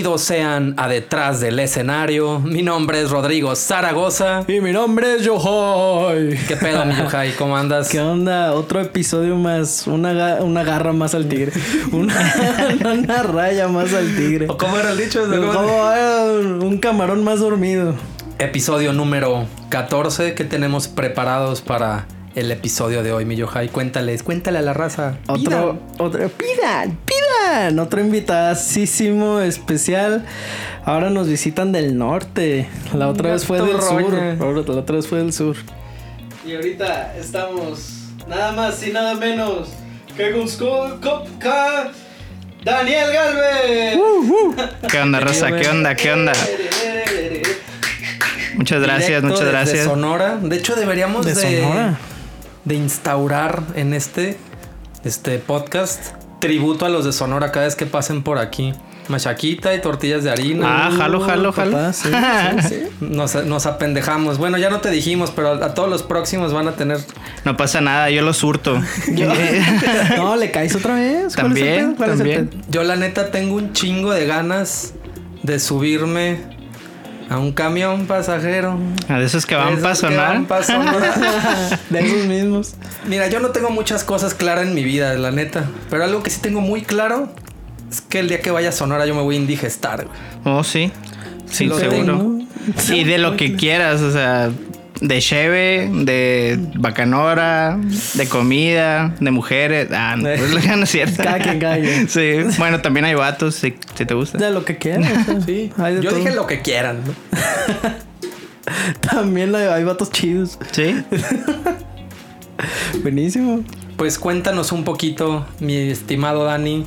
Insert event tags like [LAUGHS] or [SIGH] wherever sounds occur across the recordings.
Bienvenidos sean a Detrás del Escenario. Mi nombre es Rodrigo Zaragoza. Y mi nombre es Yohai. ¿Qué pedo, mi Yohai? ¿Cómo andas? ¿Qué onda? Otro episodio más. Una, una garra más al tigre. [LAUGHS] Una, una raya más al tigre. ¿O ¿Cómo era el dicho? Como, un camarón más dormido. Episodio número 14 que tenemos preparados para el episodio de hoy, mi Yohai. Cuéntales, cuéntale a la raza. Otro, otro, pidan, pidan. Otro invitadísimo especial. Ahora nos visitan del norte. La otra vez fue del sur. Roña. Ahora, La otra vez fue del sur. Y ahorita estamos nada más y nada menos que con Copca, Daniel Galvez. ¿Qué onda, Rosa? ¿Qué onda? ¿Qué onda? Muchas gracias, Directo muchas gracias. Sonora. De hecho, deberíamos de, De Sonora. de instaurar en este, este podcast tributo a los de Sonora cada vez que pasen por aquí. Machaquita y tortillas de harina. Ah, jalo, jalo, jalo. Papá, sí, [LAUGHS] sí, sí. Nos, nos apendejamos. Bueno, ya no te dijimos, pero a todos los próximos van a tener. No pasa nada, yo lo surto. [LAUGHS] [LAUGHS] No, le caes otra vez. ¿Cuál es el También, también. Yo, la neta, tengo un chingo de ganas de subirme a un camión pasajero. A de esos que van para sonar. [LAUGHS] De esos mismos. Mira, yo no tengo muchas cosas claras en mi vida, la neta. Pero algo que sí tengo muy claro es que el día que vaya a Sonora yo me voy a indigestar, güey. Oh, sí. Sí, lo seguro. tengo. Y de lo que quieras, o sea, de cheve, de bacanora, de comida, de mujeres. Ah, no, [LAUGHS] no es cierto. Cada quien, cada quien. [LAUGHS] Sí, bueno, también hay vatos, si, si te gusta. De lo que quieras. [LAUGHS] Sí, Hay de yo todo. dije lo que quieran. ¿no? También hay, hay vatos chidos. Sí. Buenísimo. Pues cuéntanos un poquito, mi estimado Dani,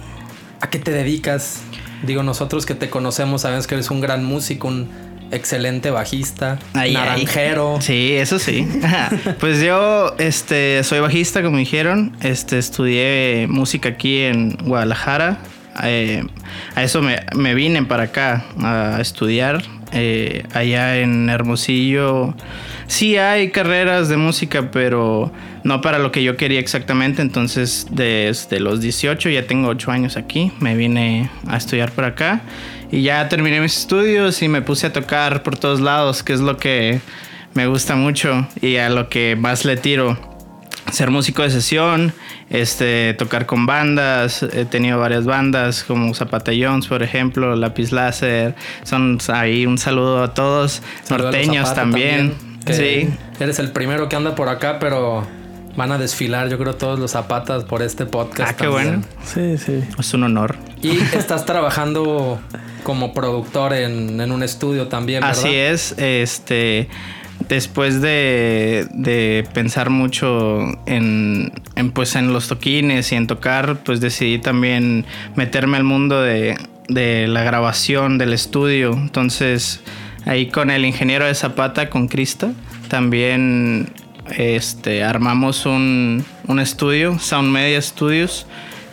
¿a qué te dedicas? Digo, nosotros que te conocemos sabemos que eres un gran músico, un excelente bajista, Ay, ay. naranjero. Sí, eso sí. [LAUGHS] pues yo este, soy bajista, como dijeron. Este, estudié música aquí en Guadalajara. Eh, a eso me, me vine para acá a estudiar. Eh, allá en Hermosillo sí hay carreras de música, pero no para lo que yo quería exactamente. Entonces, desde los 18, ya tengo 8 años aquí, me vine a estudiar por acá. Y ya terminé mis estudios y me puse a tocar por todos lados, que es lo que me gusta mucho y a lo que más le tiro. Ser músico de sesión, este, tocar con bandas, he tenido varias bandas como Zapata Jones, por ejemplo, Lápiz Láser, son ahí un saludo a todos, norteños también, que sí, Eres el primero que anda por acá, pero van a desfilar, yo creo, todos los zapatas por este podcast. ah, qué también. bueno, Sí, sí. es un honor. Y estás trabajando como productor en, en un estudio también, ¿verdad? Así es, este, después de, de pensar mucho en, en, pues, en los toquines y en tocar, pues decidí también meterme al mundo de, de la grabación del estudio. Entonces, ahí con el ingeniero de Zapata, con Krista, también este, armamos un, un estudio, Sound Media Studios.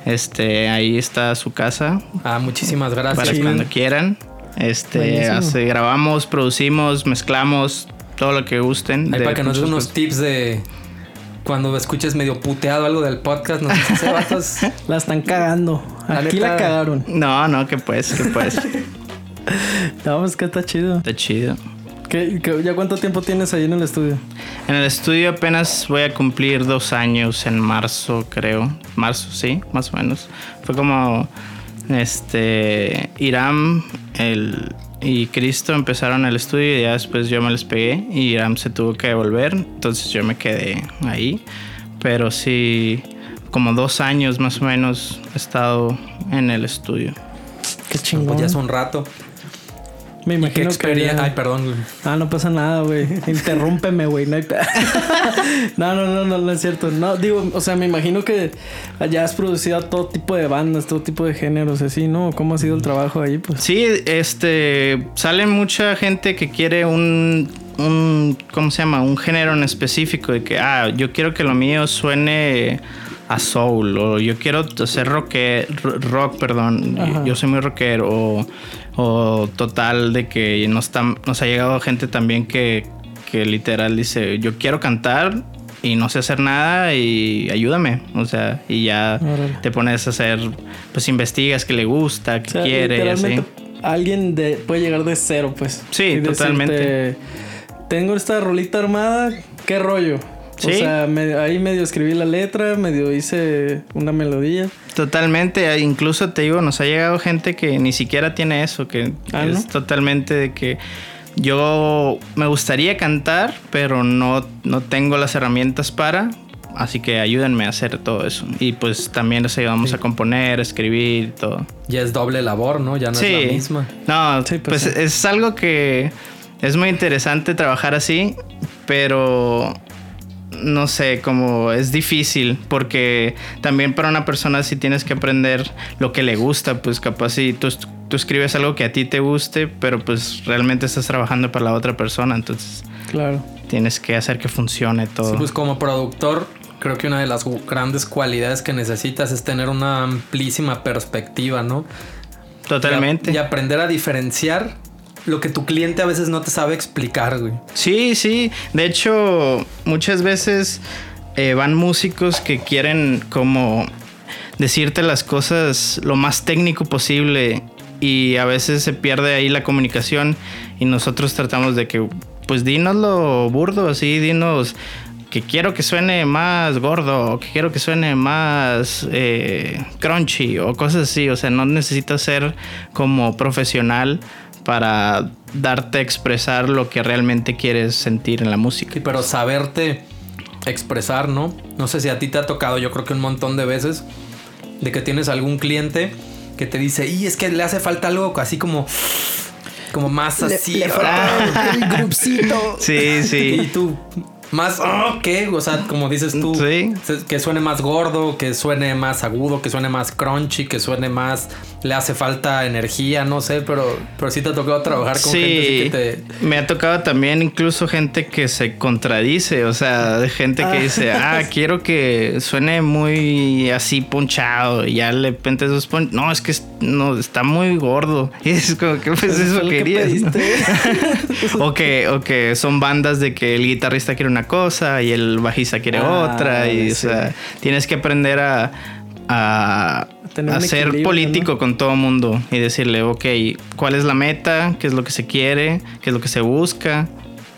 Este, ahí está su casa, Ah, muchísimas para gracias. cuando quieran. Este, hace- grabamos, producimos, mezclamos todo lo que gusten. Ahí para que nos des muchas unos cosas. tips de cuando escuches medio puteado algo del podcast, nos dices, "Eh, vatos, [LAUGHS] La están cagando. La Aquí neta- la cagaron. No, no, que pues, que pues. [LAUGHS] No, pues que está chido. Está chido. ¿Qué, qué- ya cuánto tiempo tienes ahí en el estudio? En el estudio apenas voy a cumplir dos años en marzo, creo. Marzo, sí, más o menos. Fue como este Iram el, y Cristo empezaron el estudio y ya después yo me les pegué y Iram se tuvo que devolver, entonces yo me quedé ahí. Pero sí, como dos años más o menos he estado en el estudio. Qué chingón. pues ya es un rato. Me ¿Y qué imagino que. experiencia? Ay, perdón. güey. Ah, no pasa nada, güey. [LAUGHS] Interrúmpeme, güey. No, hay [LAUGHS] no, no, no, no, no es cierto. No, digo, o sea, me imagino que ya has producido a todo tipo de bandas, todo tipo de géneros, así, ¿no? ¿Cómo ha sido el trabajo ahí? Pues Sí, este, sale mucha gente que quiere un, un, ¿cómo se llama? Un género en específico de que, ah, yo quiero que lo mío suene a soul o yo quiero hacer rock, rock perdón, Ajá. yo soy muy rockero o, o total de que nos, está- nos ha llegado gente también que, que literal dice, yo quiero cantar y no sé hacer nada y ayúdame, o sea, y ya te pones a hacer, pues investigas qué le gusta, O sea, quiere y así. alguien de, puede llegar de cero, pues. Sí, Y totalmente. decirte, Tengo esta rolita armada, ¿qué rollo? O Sí. sea, me- ahí medio escribí la letra, medio hice una melodía. Totalmente, incluso te digo, nos ha llegado gente que ni siquiera tiene eso, que Ah, es ¿no? totalmente de que yo me gustaría cantar, pero no, no tengo las herramientas para, así que ayúdenme a hacer todo eso. Y pues también les ayudamos a componer, a escribir y todo. Ya es doble labor, ¿no? Ya no es la misma. No, Sí, pues, pues, sí. es algo que es muy interesante trabajar así, pero no sé, como es difícil porque también para una persona si tienes que aprender lo que le gusta, pues capaz si tú, tú escribes algo que a ti te guste, pero pues realmente estás trabajando para la otra persona, entonces Claro. tienes que hacer que funcione todo. Sí, pues como productor, creo que una de las grandes cualidades que necesitas es tener una amplísima perspectiva, ¿no? Totalmente. Y, a- y aprender a diferenciar lo que tu cliente a veces no te sabe explicar, güey. Sí, sí. De hecho, muchas veces eh, van músicos que quieren como decirte las cosas lo más técnico posible y a veces se pierde ahí la comunicación y nosotros tratamos de que, pues dinos lo burdo, así, dinos que quiero que suene más gordo, o que quiero que suene más eh, crunchy o cosas así. O sea, no necesitas ser como profesional para darte a expresar lo que realmente quieres sentir en la música. Sí, pero saberte expresar, ¿no? No sé si a ti te ha tocado, yo creo que un montón de veces, de que tienes algún cliente que te dice, y es que le hace falta algo así como, como más así. ah". el grupcito. Sí, [LAUGHS] Y sí. tú, más, oh, ¿qué? O sea, como dices tú, Sí. que suene más gordo, que suene más agudo, que suene más crunchy, que suene más, le hace falta energía, no sé, pero, pero sí te ha tocado trabajar con gente así Sí, que te... me ha tocado también incluso gente que se contradice, o sea, gente que dice, [LAUGHS] ah, quiero que suene muy así ponchado y ya le pentes esos pon... No, es que no, está muy gordo. [LAUGHS] Y es como que pues Eso que querías. ¿no? pediste. [LAUGHS] o, que, o que son bandas de que el guitarrista quiere una cosa y el bajista quiere Ah, otra y o sea, tienes que aprender a... A, ser político ¿no? con todo mundo y decirle, ok, ¿cuál es la meta? ¿Qué es lo que se quiere? ¿Qué es lo que se busca?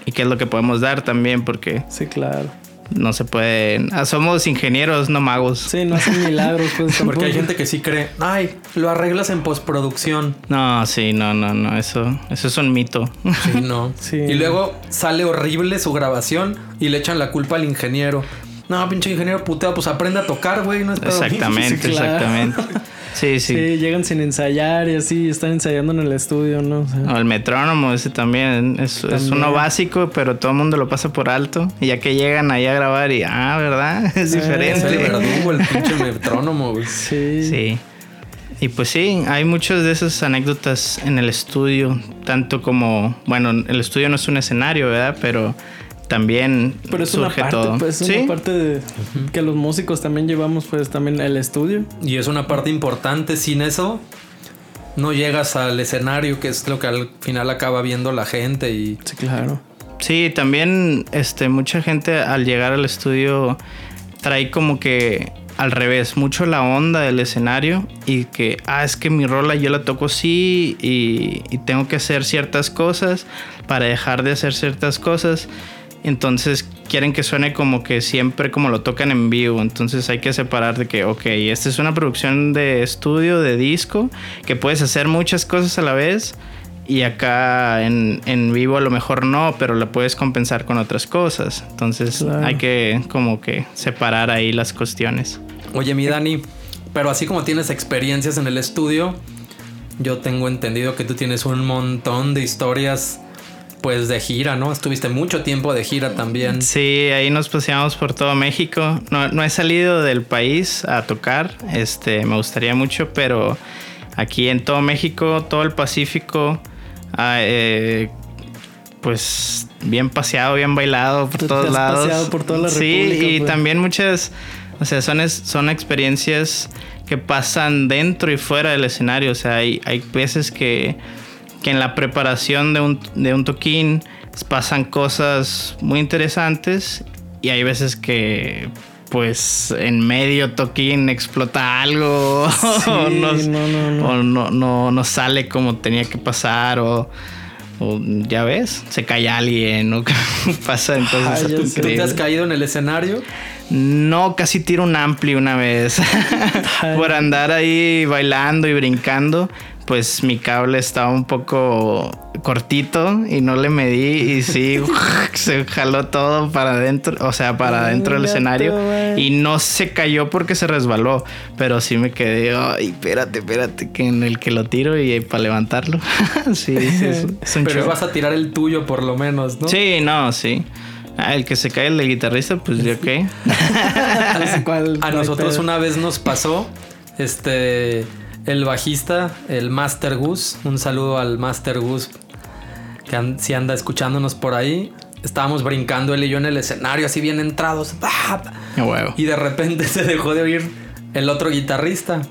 ¿Y qué es lo que podemos dar también? Porque Sí, claro. No se puede... ah, somos ingenieros, no magos. Sí, no hacen milagros, pues. [LAUGHS] Porque hay gente que sí cree, ay, lo arreglas en postproducción. No, sí, no, no, no, eso, eso es un mito. Sí, no. [LAUGHS] Sí. Y luego sale horrible su grabación y le echan la culpa al ingeniero. No, pinche ingeniero puteado, pues aprende a tocar, güey. No es pedo mío". exactamente, [LAUGHS] Sí, claro. exactamente. Sí, Sí. sí. llegan sin ensayar y así, están ensayando en el estudio, ¿no? O sea, O el metrónomo, ese también es, es uno básico, pero todo el mundo lo pasa por alto. Y ya que llegan ahí a grabar y, ah, ¿verdad? [LAUGHS] Es Es el diferente. verdugo, el [LAUGHS] pinche metrónomo, güey. sí. Sí. Y pues sí, hay muchas de esas anécdotas en el estudio, tanto como, bueno, el estudio no es un escenario, ¿verdad? Pero también Pero es una surge parte, todo. pues, es sí, una parte de que los músicos también llevamos, pues, también el estudio. Y es una parte importante. Sin eso, no llegas al escenario, que es lo que al final acaba viendo la gente. Y Sí, claro. sí, también este, mucha gente al llegar al estudio trae como que al revés, mucho la onda del escenario y que, ah, es que mi rola yo la toco así y, y tengo que hacer ciertas cosas para dejar de hacer ciertas cosas. Entonces quieren que suene como que siempre como lo tocan en vivo. Entonces hay que separar de que, ok, esta es una producción de estudio, de disco, que puedes hacer muchas cosas a la vez. Y acá en, en vivo a lo mejor no, pero la puedes compensar con otras cosas. Entonces Claro. hay que como que separar ahí las cuestiones. Oye, mi Dani, pero así como tienes experiencias en el estudio, yo tengo entendido que tú tienes un montón de historias, pues de gira, ¿no? Estuviste mucho tiempo de gira también. Sí, ahí nos paseamos por todo México. No, no he salido del país a tocar, este, me gustaría mucho, pero aquí en todo México, todo el Pacífico, ah, eh, pues bien paseado, bien bailado por Te- te todos has lados. paseado por toda la sí, República, y pues. también muchas, o sea, son, es- son experiencias que pasan dentro y fuera del escenario. O sea, hay, hay veces que, que en la preparación de un, de un toquín pasan cosas muy interesantes y hay veces que pues en medio toquín explota algo [LAUGHS] Sí, o, no, no, no, no. o no, no- no sale como tenía que pasar o, ya ves, se cae alguien o [LAUGHS] pasa entonces Ay, ¿Tú te has caído en el escenario? No, casi tiro un ampli una vez. [LAUGHS] Por andar ahí bailando y brincando, pues mi cable estaba un poco cortito y no le medí y sí, [LAUGHS] [LAUGHS] se jaló todo para adentro, o sea, para adentro del escenario y no se cayó porque se resbaló, pero sí me quedé, ay, espérate, espérate, que en el que lo tiro y para levantarlo. [LAUGHS] sí, sí, es, es un Pero show. vas a tirar el tuyo por lo menos, ¿no? Sí, no, sí. Ah, el que se cae el del guitarrista, pues yo qué. A nosotros una vez nos pasó, este, el bajista, el Master Gus, un saludo al Master Gus, que an- si anda escuchándonos por ahí, estábamos brincando él y yo en el escenario, así bien entrados, huevo. y de repente [LAUGHS] se dejó de oír el otro guitarrista,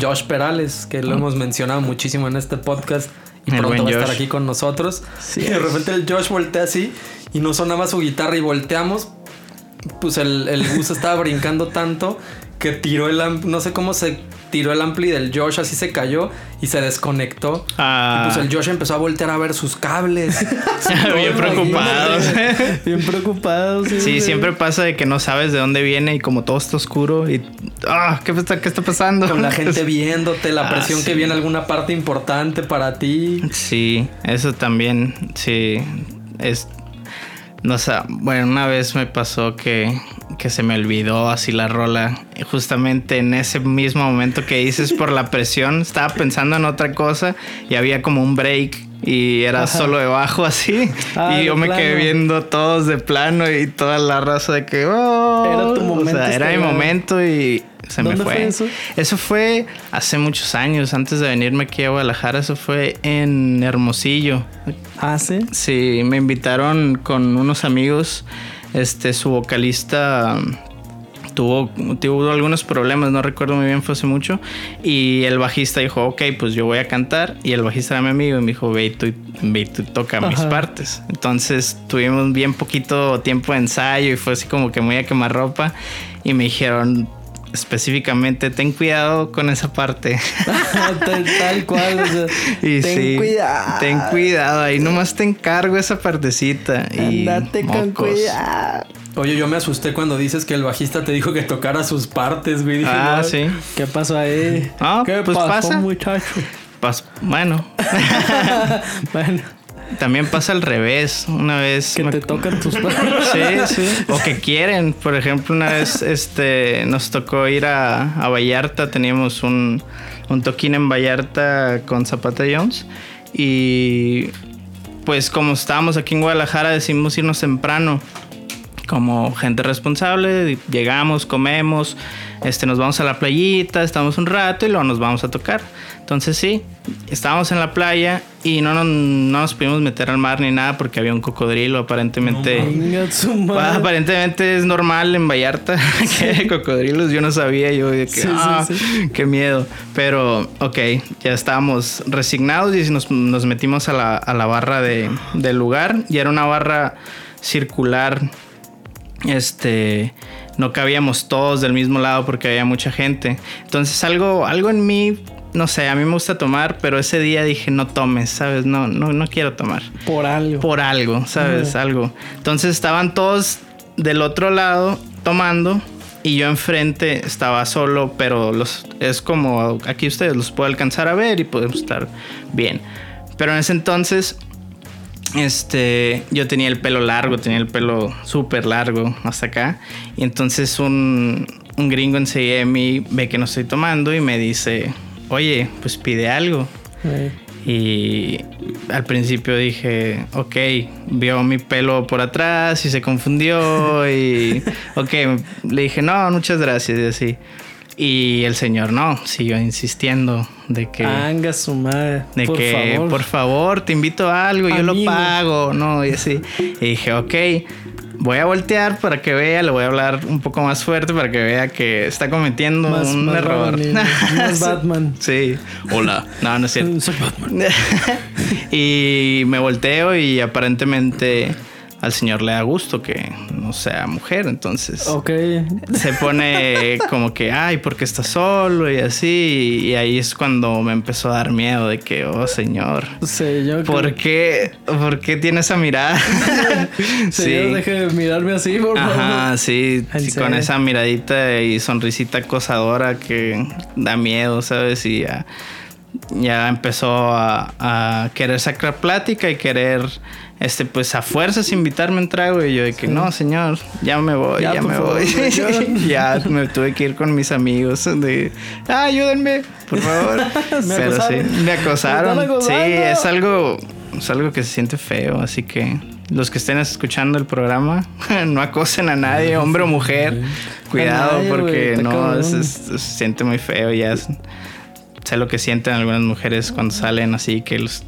Josh Perales, que lo hemos mencionado muchísimo en este podcast. Y El pronto va a estar Josh. aquí con nosotros. Sí. Y de repente el Josh voltea así y no sonaba su guitarra y volteamos pues el, el Gus estaba brincando tanto que tiró el ampli, no sé cómo se tiró el ampli del Josh, así se cayó y se desconectó. Ah. Y pues el Josh empezó a voltear a ver sus cables. [LAUGHS] Bien preocupados. [LAUGHS] Bien preocupados. Sí, siempre pasa de que no sabes de dónde viene y como todo está oscuro y... Ah, ¿qué, está, ¿qué está pasando? Con la gente [LAUGHS] viéndote, la Ah, presión que viene alguna parte importante para ti. Sí, eso también, sí. Es... No sé, bueno, una vez me pasó que, que se me olvidó así la rola. Justamente en ese mismo momento que dices por la presión, estaba pensando en otra cosa y había como un break y era Ajá. solo de bajo así. Ah, y yo me quedé viendo todos de plano y toda la raza de que... "Oh", Era tu momento O sea, era mi momento y se me ¿Dónde fue. fue eso? Eso fue hace muchos años, antes de venirme aquí a Guadalajara. Eso fue en Hermosillo. Ah, sí. Sí, me invitaron con unos amigos. Este, su vocalista tuvo, tuvo algunos problemas, no recuerdo muy bien, fue hace mucho. Y el bajista dijo, ok, pues yo voy a cantar. Y el bajista era mi amigo y me dijo, ve y tú, ve y tú toca mis partes. Entonces tuvimos bien poquito tiempo de ensayo y fue así como que muy a quemar ropa. Y me dijeron específicamente, ten cuidado con esa parte. [LAUGHS] tal, tal cual. o sea, [LAUGHS] Y ten sí, cuidado. Ten cuidado, ahí nomás te encargo esa partecita. Y Andate con mocos. cuidado. Oye, yo me asusté cuando dices que el bajista te dijo que tocara sus partes, güey. Dije, Ah, "No". sí. ¿Qué pasó ahí? Ah, ¿Qué pues pasó, pasa. muchacho? Pas- bueno, [LAUGHS] bueno, también pasa al revés. Una vez. que me- te tocan tus [LAUGHS] padres. Sí, sí. O que quieren. Por ejemplo, una vez este, nos tocó ir a, a Vallarta. Teníamos un, un toquín en Vallarta con Zapata Jones. Y pues como estábamos aquí en Guadalajara, decidimos irnos temprano. Como gente responsable, llegamos, comemos, este, nos vamos a la playita, estamos un rato y luego nos vamos a tocar. Entonces sí, estábamos en la playa y no, nos- no nos pudimos meter al mar ni nada porque había un cocodrilo aparentemente. Madre. aparentemente es normal en Vallarta [LAUGHS] que hay cocodrilos. Yo no sabía, yo de que, Sí, ah, sí. qué miedo. Pero, ok, ya estábamos resignados y nos, nos metimos a la, a la barra de, del lugar. Y era una barra circular. Este, no cabíamos todos del mismo lado porque había mucha gente. Entonces, algo, algo en mí, no sé, a mí me gusta tomar, pero ese día dije, no tomes, ¿sabes? No, no, no quiero tomar Por algo. por algo, ¿sabes? Algo. Entonces estaban todos del otro lado tomando y yo enfrente estaba solo, pero los es como aquí ustedes los puedo alcanzar a ver y podemos estar bien. Pero en ese entonces este, yo tenía el pelo largo, tenía el pelo súper largo hasta acá. Y entonces un, un gringo enseguida de mí ve que no estoy tomando y me dice, oye, pues pide algo. Y al principio dije, ok, vio mi pelo por atrás y se confundió [LAUGHS] y, ok, le dije, no, muchas gracias y así. Y el señor no, siguió insistiendo de que... Anga su madre. De por que, favor. por favor, te invito a algo, yo lo pago, ¿no? Y así. Y dije, ok, voy a voltear para que vea, le voy a hablar un poco más fuerte para que vea que está cometiendo Más- un [LAUGHS] más error. Robin, más Batman. Sí. Hola. No, no es cierto. [LAUGHS] Soy Batman. [LAUGHS] y me volteo y aparentemente al señor le da gusto que no sea mujer, entonces Ok. se pone [LAUGHS] como que, ay, porque está solo y así. Y ahí es cuando me empezó a dar miedo de que, oh, señor. Sí, yo ¿Por qué, ¿Por qué tiene esa mirada? [LAUGHS] Señor, deje de mirarme así, por favor. Ajá, sí, ¿En sí, con esa miradita y sonrisita acosadora que da miedo, ¿sabes? Y ya, ya empezó a, a querer sacar plática y querer, este, pues a fuerzas invitarme a un trago. Y yo de que, no, señor, ya me voy, Ya, ya, me favor, voy. [LAUGHS] ya me tuve que ir con mis amigos de, ah, ayúdenme, por favor. [LAUGHS] Me Pero sí, acosaron. me acosaron. Me están sí, es algo, es algo que se siente feo, así que los que estén escuchando el programa, [LAUGHS] no acosen a nadie, hombre o mujer. Cuidado nadie, porque está no, es- se siente muy feo. Ya es- sé lo que sienten algunas mujeres cuando salen así, que los,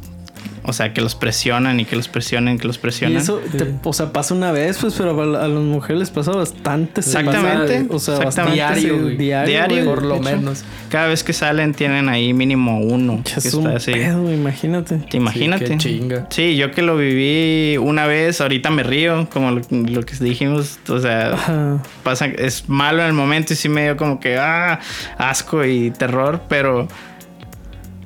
o sea, que los presionan y que los presionen, que los Y presionan. eso, te- o sea, pasa una vez, pues, pero a la- a las mujeres les pasa bastante. Exactamente, O sea, exactamente. bastante Diario, sí, güey. diario, Diario, güey. Por lo menos. Cada vez que salen tienen ahí mínimo uno. que Es un está así. pedo, imagínate. Te Imagínate. qué chinga. Sí, yo que lo viví una vez, ahorita me río, como lo, lo que dijimos, o sea, Ajá. pasa, es malo en el momento y sí me dio como que, ah, asco y terror, pero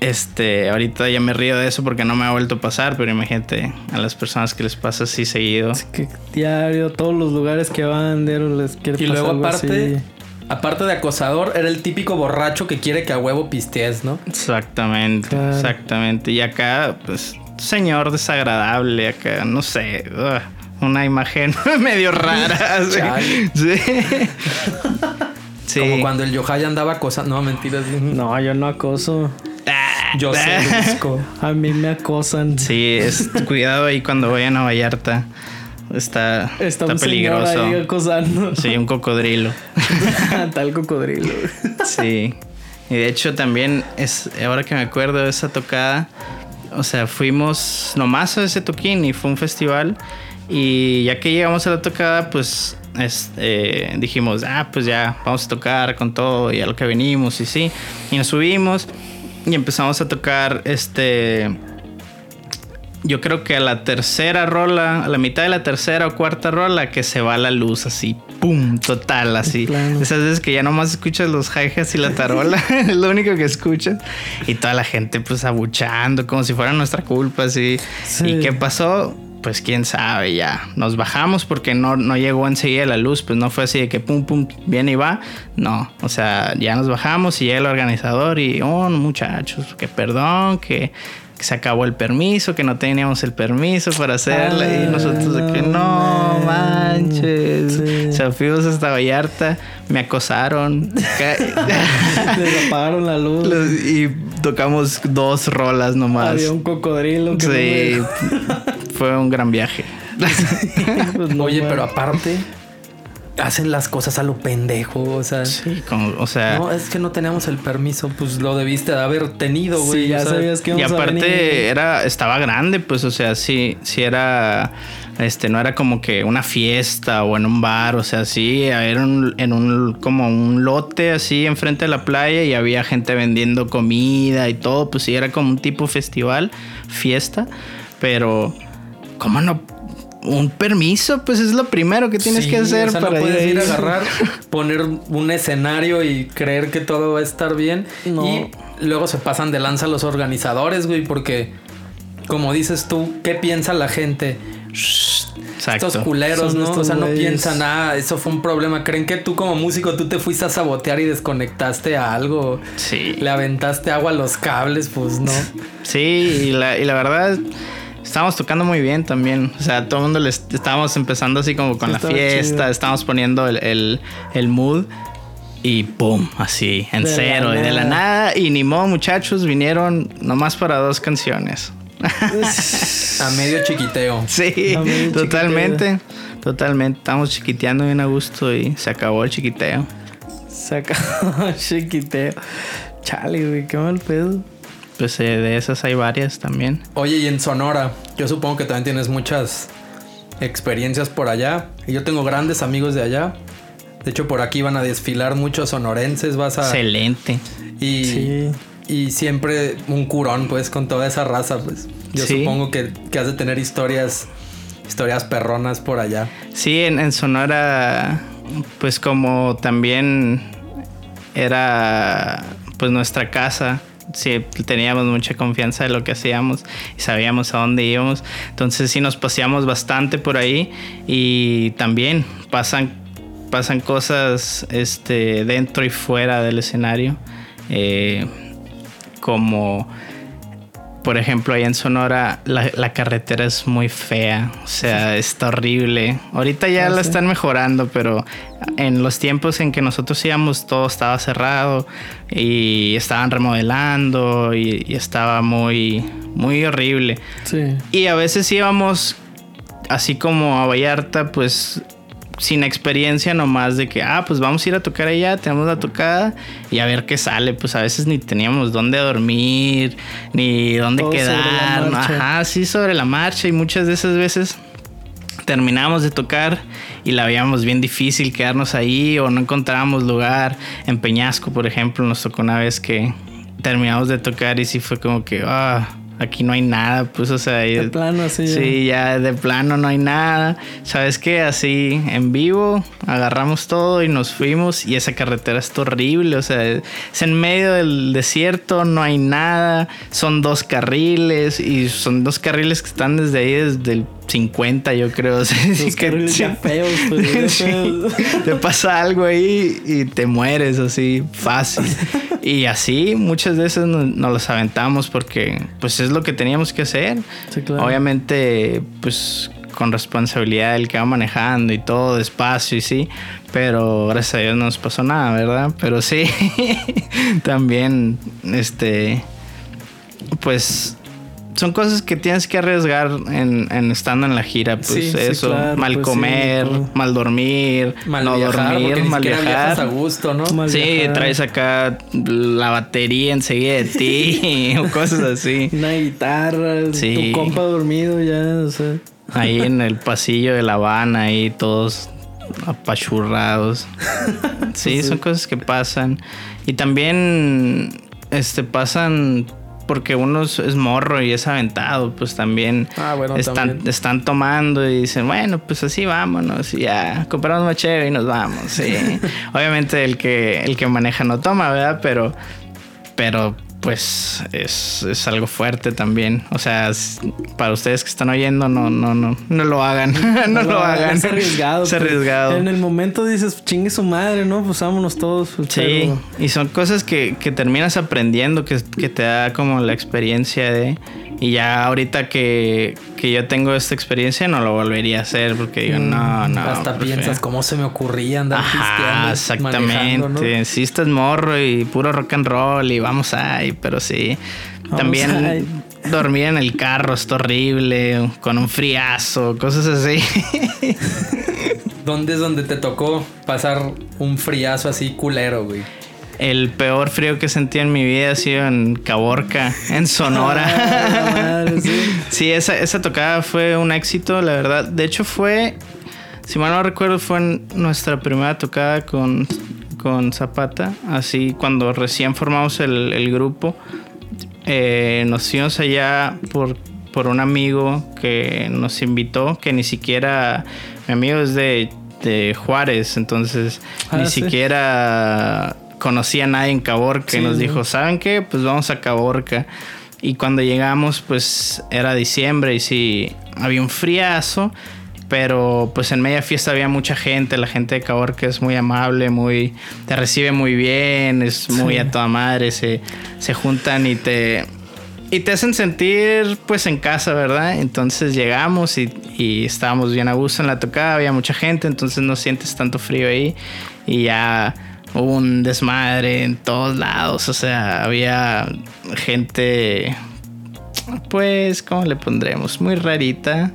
este, ahorita ya me río de eso porque no me ha vuelto a pasar, pero imagínate a las personas que les pasa así seguido. Así que diario, todos los lugares que van, diario les quiere Y pasar luego algo aparte, así. aparte de acosador, era el típico borracho que quiere que a huevo pistees, ¿no? Exactamente, Claro. exactamente. Y acá, pues, señor desagradable, acá, no sé, ugh, una imagen [LAUGHS] medio rara. [LAUGHS] Sí. [LAUGHS] Sí. Como cuando el Yohai andaba acosando. No, mentiras. No, yo no acoso. Ah, Yo sé. Luisco. A mí me acosan. Sí, es, cuidado ahí cuando vayan a Vallarta. Está, Está, está, un peligroso. ahí acosando. Sí, un cocodrilo. [LAUGHS] Tal cocodrilo. Sí. Y de hecho también es, ahora que me acuerdo de esa tocada, o sea, fuimos nomás a ese toquín y fue un festival. Y ya que llegamos a la tocada, pues es- eh, dijimos, ah, pues ya, vamos a tocar con todo y a lo que venimos y sí. Y nos subimos y empezamos a tocar este... Yo creo que a la tercera rola, a la mitad de la tercera o cuarta rola, que se va la luz así, pum, total, así. Esas veces que ya nomás escuchas los hi-hats y la [LAUGHS] tarola, [LAUGHS] es lo único que escuchas. Y toda la gente pues abuchando, como si fuera nuestra culpa, así. Sí. ¿Y qué pasó? Pues quién sabe, ya. Nos bajamos porque no, no llegó enseguida la luz, pues no fue así de que pum, pum, viene y va. No, o sea, ya nos bajamos y llega el organizador y, oh, muchachos, que perdón, que, que se acabó el permiso, que no teníamos el permiso para hacerla. y Ah, nosotros de que no manches. sí. O sea, fuimos hasta Vallarta, me acosaron. [LAUGHS] Les [LAUGHS] apagaron la luz. Y tocamos dos rolas nomás. Había un cocodrilo que Sí, no [LAUGHS] fue un gran viaje. [LAUGHS] Pues no Oye, mames. pero aparte, hacen las cosas a lo pendejo. O sea, Sí, como- o sea, no, es que no teníamos el permiso. Pues lo debiste de haber tenido, güey. Sí, ya o sea, sabías que y íbamos a aparte venir. era, estaba grande, pues, o sea, sí, sí era, este, no era como que una fiesta o en un bar, o sea, sí, era un- en un, como un lote así enfrente de la playa y había gente vendiendo comida y todo, pues sí, era como un tipo festival, fiesta, pero, ¿cómo no? Un permiso, pues es lo primero que tienes sí, que hacer o sea, para no puedes ir a agarrar, [LAUGHS] poner un escenario y creer que todo va a estar bien. No. Y luego se pasan de lanza los organizadores, güey, porque como dices tú, ¿qué piensa la gente? Exacto. Estos culeros, Son ¿no? O sea, no piensan nada, eso fue un problema. ¿Creen que tú como músico tú te fuiste a sabotear y desconectaste a algo? Sí. Le aventaste agua a los cables, pues no. Sí, y la, y la verdad, estábamos tocando muy bien también. O sea, todo el mundo le est- estábamos empezando así como con Sí, la fiesta, chido. estábamos poniendo el, el, el mood. Y pum, así, en De cero, y de la nada. Y ni modo, muchachos, vinieron nomás para dos canciones. [LAUGHS] A medio chiquiteo. Sí, A medio totalmente. Totalmente. Estamos chiquiteando bien a gusto y se acabó el chiquiteo. Saca chiquiteo. Chale, güey, qué mal pedo. Pues eh, de esas hay varias también. Oye, y en Sonora, yo supongo que también tienes muchas experiencias por allá. Y yo tengo grandes amigos de allá. De hecho, por aquí van a desfilar muchos sonorenses. Vas a. Excelente. Y, Sí. y siempre un curón, pues, con toda esa raza, pues. Yo Sí. supongo que, que has de tener historias historias perronas por allá. Sí, en, en Sonora, pues como también era pues nuestra casa. Sí, teníamos mucha confianza de lo que hacíamos y sabíamos a dónde íbamos. Entonces sí nos paseamos bastante por ahí y también pasan, pasan cosas este, dentro y fuera del escenario. Eh, como por ejemplo, ahí en Sonora la, la, carretera es muy fea, o sea, está horrible. Ahorita ya la están mejorando, pero en los tiempos en que nosotros íbamos todo estaba cerrado y estaban remodelando y, y estaba muy, muy horrible. Sí. Y a veces íbamos así como a Vallarta, pues sin experiencia nomás de que, ah, pues vamos a ir a tocar allá, tenemos la tocada y a ver qué sale. Pues a veces ni teníamos dónde dormir, ni dónde Todo quedar. Ajá, sí, sobre la marcha. Y muchas de esas veces terminábamos de tocar y la veíamos bien difícil quedarnos ahí o no encontrábamos lugar. En Peñasco, por ejemplo, nos tocó una vez que terminamos de tocar y sí fue como que, ah, aquí no hay nada, pues, o sea, De plano, ya. Sí, ya de plano no hay nada. ¿Sabes qué? Así en vivo agarramos todo y nos fuimos y esa carretera está horrible. O sea, es en medio del desierto, no hay nada. Son dos carriles y son dos carriles que están desde ahí, desde el 50 yo creo. O sea, sí Los que- ya feos, pues, [LAUGHS] Sí. feos. Te pasa algo ahí y te mueres así fácil. [LAUGHS] Y así muchas veces nos, nos los aventamos porque pues es lo que teníamos que hacer. Sí, claro. Obviamente pues con responsabilidad el que va manejando y todo despacio y sí. Pero gracias a Dios no nos pasó nada, ¿verdad? Pero sí, [LAUGHS] también este pues son cosas que tienes que arriesgar en, en estando en la gira, pues Sí, sí, eso, claro, mal pues sí, comer, todo. mal dormir, Mal no viajar, dormir, mal viajas a viajar. gusto, ¿no? Mal Sí, viajar. traes acá la batería enseguida de ti [LAUGHS] o cosas así. Una guitarra, Sí. tu compa dormido ya, o sea. Ahí en el [LAUGHS] pasillo de La Habana, ahí todos apachurrados. Sí, son cosas que pasan. Y también este pasan porque uno es, morro y es aventado, pues también Ah, bueno, están, también. están tomando y dicen, bueno, pues así vámonos y ya, compramos más chévere y nos vamos. Sí. [LAUGHS] Obviamente el que, el que maneja no toma, ¿verdad? Pero, pero pues es, es algo fuerte también. O sea, para ustedes que están oyendo, no, no, no, no lo hagan. [LAUGHS] no, lo hagan. Es arriesgado. Es pues. arriesgado. En el momento dices, chingue su madre, ¿no? Pues vámonos todos. pues, Sí, pero- y son cosas que, que terminas aprendiendo, que, que te da como la experiencia de... Y ya ahorita que, que yo tengo esta experiencia no lo volvería a hacer porque digo, no, no. Hasta prefiero- piensas cómo se me ocurría andar Ajá, manejando, ¿no? exactamente. Sí, estás morro y puro rock and roll y vamos ahí, pero sí. Vamos También ahí. dormir en el carro está horrible, con un friazo, cosas así. [LAUGHS] ¿Dónde es donde te tocó pasar un friazo así culero, güey? El peor frío que sentí en mi vida ha sido en Caborca, en Sonora. Ah, madre, sí. [LAUGHS] Sí, esa, esa tocada fue un éxito, la verdad. De hecho, fue, si mal no recuerdo, fue nuestra primera tocada con, con Zapata. Así, cuando recién formamos el, el grupo, eh, nos fuimos allá por, por un amigo que nos invitó, que ni siquiera, mi amigo es de, de Juárez, entonces Ah, ni sí. siquiera conocía a nadie en Caborca Sí, y nos ¿no? dijo, ¿saben qué? Pues vamos a Caborca. Y cuando llegamos, pues era diciembre y sí, había un friazo, pero pues en media fiesta había mucha gente. La gente de Caborca es muy amable, muy te recibe muy bien, es muy Sí. a toda madre. Se, se juntan y te, y te hacen sentir pues en casa, ¿verdad? Entonces llegamos y, y estábamos bien a gusto en la tocada, había mucha gente, entonces no sientes tanto frío ahí y ya hubo un desmadre en todos lados, o sea, había gente pues, ¿cómo le pondremos? Muy rarita.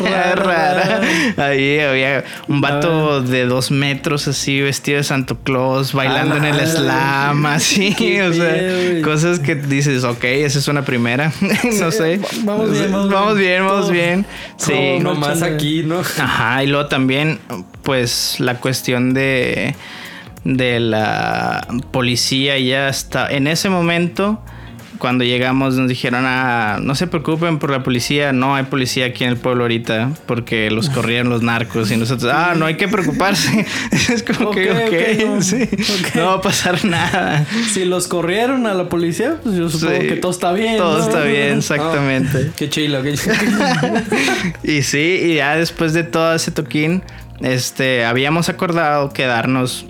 Rara. [LAUGHS] Rara. Ahí había un vato de dos metros así, vestido de Santo Claus, bailando en el slam, así. [LAUGHS] Qué o sea, cosas que dices, ok, esa es una primera. [LAUGHS] no sé. vamos bien, vamos vamos bien. bien, vamos bien. Sí. no- chale. aquí, ¿no? Ajá, y luego también, pues, la cuestión de, de la policía ya está. En ese momento, cuando llegamos nos dijeron, ah, no se preocupen por la policía, no hay policía aquí en el pueblo ahorita porque los [LAUGHS] corrieron los narcos y nosotros, ah, no hay que preocuparse. [LAUGHS] es como que, Ok, ok, ok, no, sí, no va a pasar nada. Si los corrieron a la policía, pues yo supongo Sí, que todo está bien. Todo ¿no? está bien, exactamente. Qué chilo, qué chilo. [LAUGHS] Y sí, y ya después de todo ese toquín, este, habíamos acordado quedarnos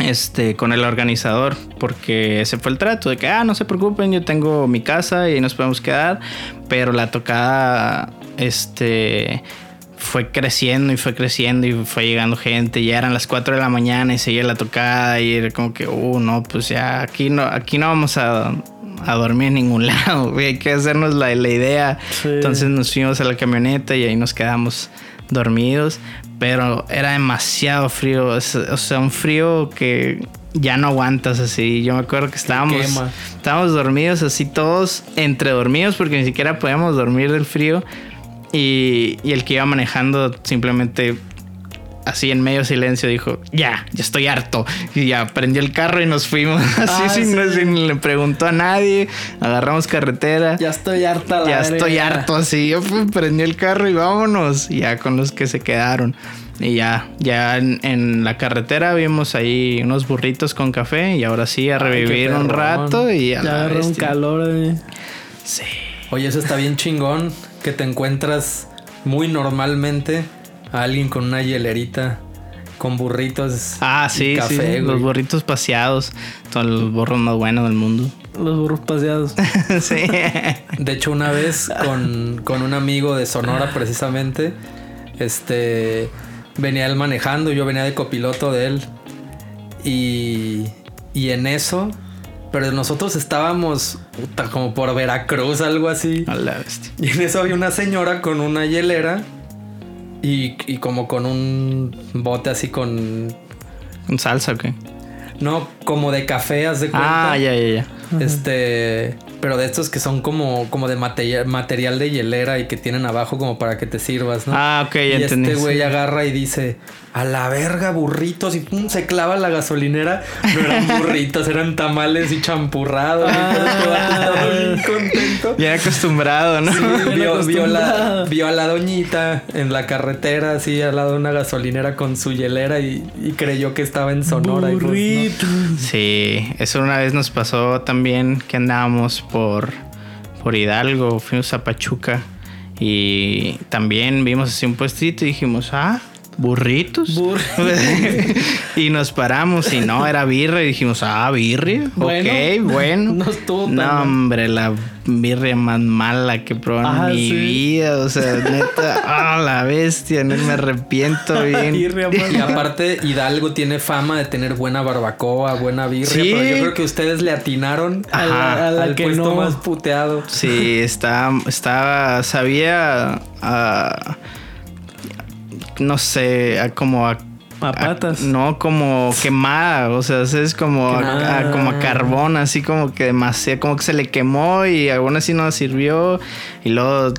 este, con el organizador, porque ese fue el trato de que, ah, no se preocupen, yo tengo mi casa y nos podemos quedar, pero la tocada, este, fue creciendo y fue creciendo y fue llegando gente, ya eran las 4 de la mañana y seguía la tocada y era como que, uh, no, pues ya aquí no, aquí no vamos a... A dormir en ningún [LAUGHS] lado, güey, hay que hacernos la, la idea. Sí. Entonces nos fuimos a la camioneta y ahí nos quedamos dormidos. Pero era demasiado frío. O sea, un frío que ya no aguantas así. Yo me acuerdo que estábamos, estábamos dormidos así todos entre dormidos porque ni siquiera podíamos dormir del frío. Y, y el que iba manejando simplemente así en medio silencio dijo, ya, ya estoy harto. Y ya prendió el carro y nos fuimos. [LAUGHS] Así Ah, sin, sí. sin le preguntó a nadie. Agarramos carretera. Ya estoy harta. la Ya verga. estoy harto así. Yo prendí el carro y vámonos. Y ya con los que se quedaron. Y ya, ya en, en la carretera vimos ahí unos burritos con café. Y ahora sí, a Ay, revivir un rato. Y Ya a la agarré un calor. eh. Sí. Oye, eso está bien chingón. Que te encuentras muy normalmente a alguien con una hielerita, con burritos. Ah, y sí, café, sí. Los burritos paseados. Son los burros más buenos del mundo. Los burros paseados. [LAUGHS] sí. De hecho, una vez con, con un amigo de Sonora, precisamente, este venía él manejando, yo venía de copiloto de él. Y, y en eso, pero nosotros estábamos puta, como por Veracruz, algo así. A la bestia. Y en eso había una señora con una hielera y, y como con un bote así con. ¿Un salsa o qué? No, como de café, haz de cuenta. Ah, ya, ya, ya. Este, pero de estos que son como, como de material, material de hielera y que tienen abajo como para que te sirvas, ¿no? Ah, ok, ya y entendí. este güey agarra y dice, a la verga, burritos, y pum, se clava la gasolinera. No eran [LAUGHS] burritos, eran tamales y champurrados. Ah. Bien contento. Ya acostumbrado, ¿no? Sí, [LAUGHS] vio, vio la, acostumbrado. vio a la doñita en la carretera, así al lado de una gasolinera con su hielera y, y creyó que estaba en Sonora. y pues, no. Burrito. Sí, eso una vez nos pasó también que andábamos por, por Hidalgo, fuimos a Pachuca y también vimos así un puestito y dijimos, ah, burritos. Bur- [LAUGHS] y nos paramos y no, era birria y dijimos, ah, birria. Bueno, ok, bueno. no estuvo tan No, hombre, la birria más mala que probé Ah, en mi sí. vida. O sea, neta, [LAUGHS] ah, la bestia, no me arrepiento bien. Birria más [LAUGHS] Y aparte, Hidalgo tiene fama de tener buena barbacoa, buena birria. Sí. Pero yo creo que ustedes le atinaron A la- Ajá. a la al que puesto no. más puteado. Sí, está, estaba, sabía, a- no sé, a como a, A patas. a- no, como quemada, o sea, es como a, como a carbón, así como que demasiado, como que se le quemó y aún así no sirvió y luego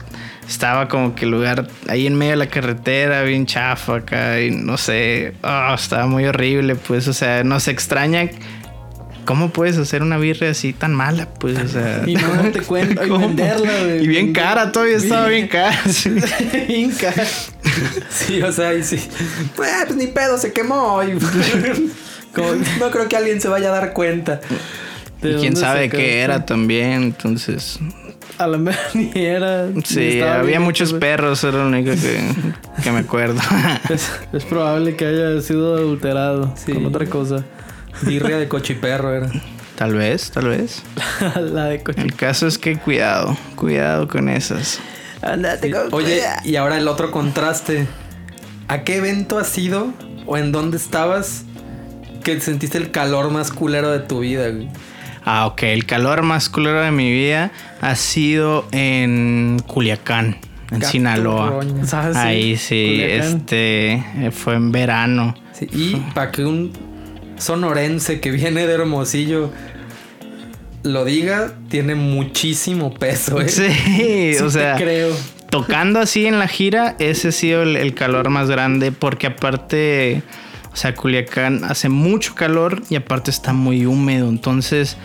estaba como que el lugar ahí en medio de la carretera, bien chafa acá y no sé, ah, estaba muy horrible, pues, o sea, nos extraña. ¿Cómo puedes hacer una birria así tan mala? Pues, o sea. Y no te [LAUGHS] cuento. Y güey. Y bien cara, todavía estaba bien cara. sí. [LAUGHS] bien cara. [LAUGHS] Sí, o sea, y sí. Pues, pues ni pedo, se quemó. [LAUGHS] No creo que alguien se vaya a dar cuenta. ¿De Y quién sabe qué esto? era también, entonces. A la mera [LAUGHS] ni era. Sí, había bien muchos güey. perros, era lo único que, que me acuerdo. Es, es probable que haya sido adulterado Sí. con otra cosa. Birria de cochiperro era. tal vez, tal vez. la de coche. El caso es que cuidado, cuidado con esas. Andate con Oye, y ahora el otro contraste. ¿A qué evento has ido o en dónde estabas que sentiste el calor más culero de tu vida? güey? Ah, ok. El calor más culero de mi vida ha sido en Culiacán, en Gato Sinaloa. Ah, Ahí sí, Culiacán. este fue en verano. Sí, y para que un sonorense que viene de Hermosillo lo diga, tiene muchísimo peso. ¿eh? Sí, [LAUGHS] o sea, creo. tocando así en la gira, ese ha sido el, el calor más grande porque aparte, o sea, Culiacán hace mucho calor y aparte está muy húmedo, entonces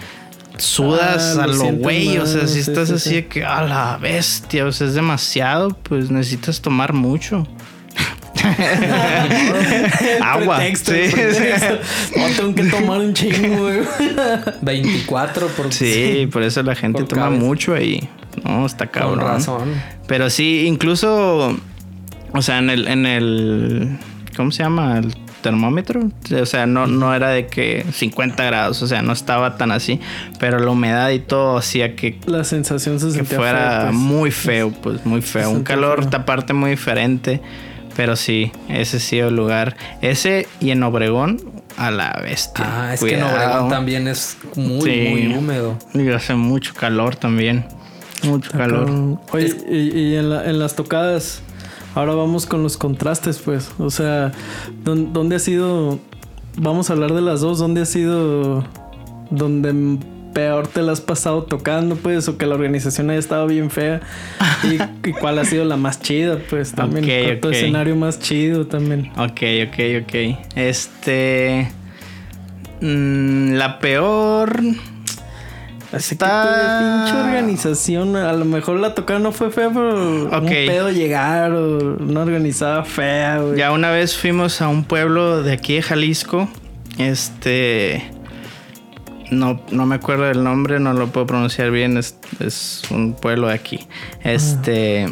sudas Ah, a lo güey, o sea, si sí, estás sí, así sí. de que a la bestia, o sea, es demasiado, pues necesitas tomar mucho. [LAUGHS] Agua. Pretexto, sí, pretexto. No, tengo que tomar un chingo, güey. [LAUGHS] 24 por Sí, por eso la gente toma cabeza. mucho ahí. No, está Con cabrón. razón. Pero sí, incluso, o sea, en el, en el, ¿cómo se llama? El termómetro. O sea, no, no era de que 50 grados, o sea, no estaba tan así, pero la humedad y todo hacía que, La sensación se que fuera pues. muy feo, pues muy feo. Un calor feo. aparte muy diferente. Pero sí, ese sí el lugar. Ese y en Obregón, a la bestia. Ah, es que en. Obregón también es muy, Sí. muy húmedo. Y hace mucho calor también. Mucho calor. Oye, y, y en, la- en las tocadas, ahora vamos con los contrastes, pues. O sea, ¿dón- ¿dónde ha sido? Vamos a hablar de las dos. ¿Dónde ha sido donde peor te la has pasado tocando, pues? O que la organización haya estado bien fea. ¿Y, y cuál ha sido la más chida, pues? También. Ok, ¿Cuál tu escenario más chido también? Ok, ok, ok. Este. mm, la peor. Así Está- que pinche organización, a lo mejor la tocada no fue fea, pero Ok. un pedo llegar o una organizada fea, güey. Ya una vez fuimos a un pueblo de aquí de Jalisco. Este. No, no me acuerdo del nombre, no lo puedo pronunciar bien. Es, es un pueblo de aquí. Este.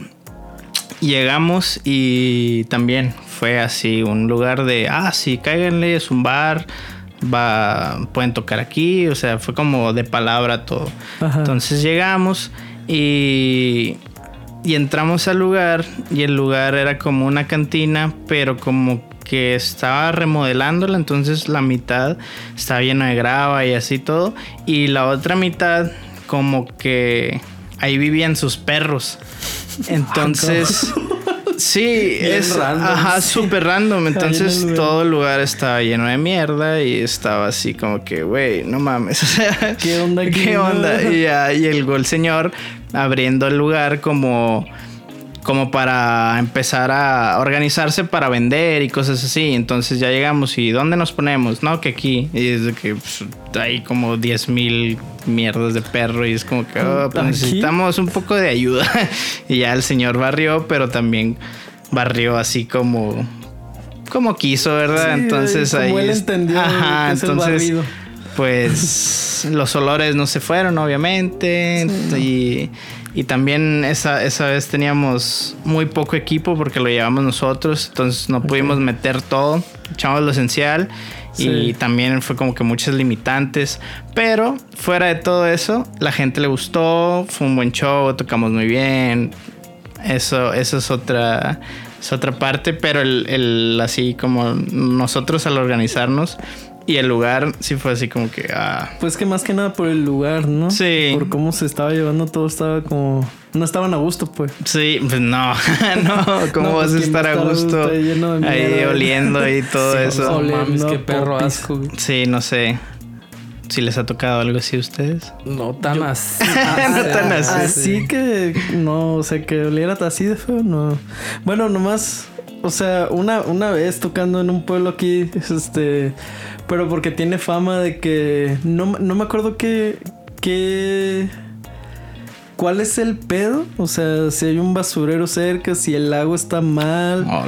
Llegamos y también fue así, un lugar de, ah, sí, cáiganle, es un bar, va, pueden tocar aquí, o sea, fue como de palabra todo. Ajá. Entonces llegamos y, y entramos al lugar y el lugar era como una cantina, pero como que estaba remodelándola, entonces la mitad estaba llena de grava y así todo, y la otra mitad como que ahí vivían sus perros. [LAUGHS] Entonces... [LAUGHS] Sí, Bien es random, ajá, sí. súper random. el Entonces todo el lugar estaba lleno de mierda y estaba así como que, güey, no mames. [LAUGHS] O sea, ¿Qué onda ¿Qué onda? Y, ya, y el gol señor abriendo el lugar como como para empezar a organizarse para vender y cosas así. Entonces ya llegamos y ¿dónde nos ponemos? No, que aquí. Y es de que pues, hay como 10 mil mierdas de perro y es como que oh, pues, necesitamos un poco de ayuda. [LAUGHS] y ya el señor barrió, pero también barrió así como como quiso, ¿verdad? Sí, entonces como ahí él es- entendió Ajá, que es el entonces pues [LAUGHS] los olores no se fueron, obviamente. Y, y también esa, esa vez teníamos muy poco equipo porque lo llevamos nosotros. Entonces no pudimos meter todo. Echamos lo esencial. Sí. Y también fue como que muchas limitantes. Pero fuera de todo eso, la gente le gustó. Fue un buen show. Tocamos muy bien. Eso, eso es otra. Es otra parte. Pero el, el así como nosotros al organizarnos. Y el lugar sí fue así como que. Ah, Pues que más que nada por el lugar, ¿no? Sí. Por cómo se estaba llevando todo, estaba como... No estaban a gusto, pues. Sí, pues no, [LAUGHS] no, ¿cómo No, vas a ¿quién estar a gusto lleno de Ahí mierda? oliendo y [LAUGHS] todo Sí, eso. No Ole, mames, qué perro popis. asco. güey. Sí, no sé. Si les ha tocado algo así a ustedes. No tan así. [LAUGHS] No tan así. Así que no, o sea, que oliera así de feo, no. Bueno, nomás, o sea, una, una vez tocando en un pueblo aquí, este, pero porque tiene fama de que no, no me acuerdo qué, qué, cuál es el pedo, o sea, si hay un basurero cerca, si el lago está mal. Oh.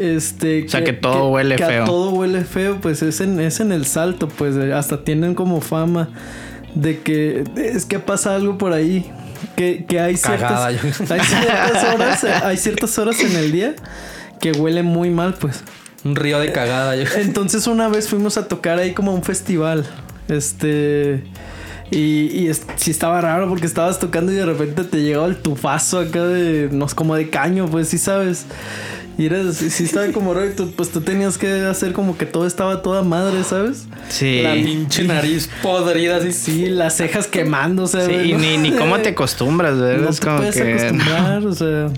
Este, O sea, que todo huele que a feo. todo huele feo, pues es en, es en el salto, pues de- hasta tienen como fama de que es que pasa algo por ahí. Que, que hay Cagada, ciertas, hay ciertas [LAUGHS] horas, hay ciertas horas en el día que huele muy mal, pues. Un río de cagada. yo- Entonces una vez fuimos a tocar ahí como a un festival. Este. Y, y es- sí estaba raro porque estabas tocando y de repente te llegaba el tufazo acá de. No es como de caño, pues sí sabes. Y eres, sí estaba como raro y tú, pues tú tenías que hacer como que todo estaba toda madre, ¿sabes? Sí. La pinche nariz podrida así. Sí, las cejas quemándose. Sí, güey, y ¿no? ni, ni cómo te acostumbras, ¿verdad? [LAUGHS] No te como puedes que. acostumbrar, o sea.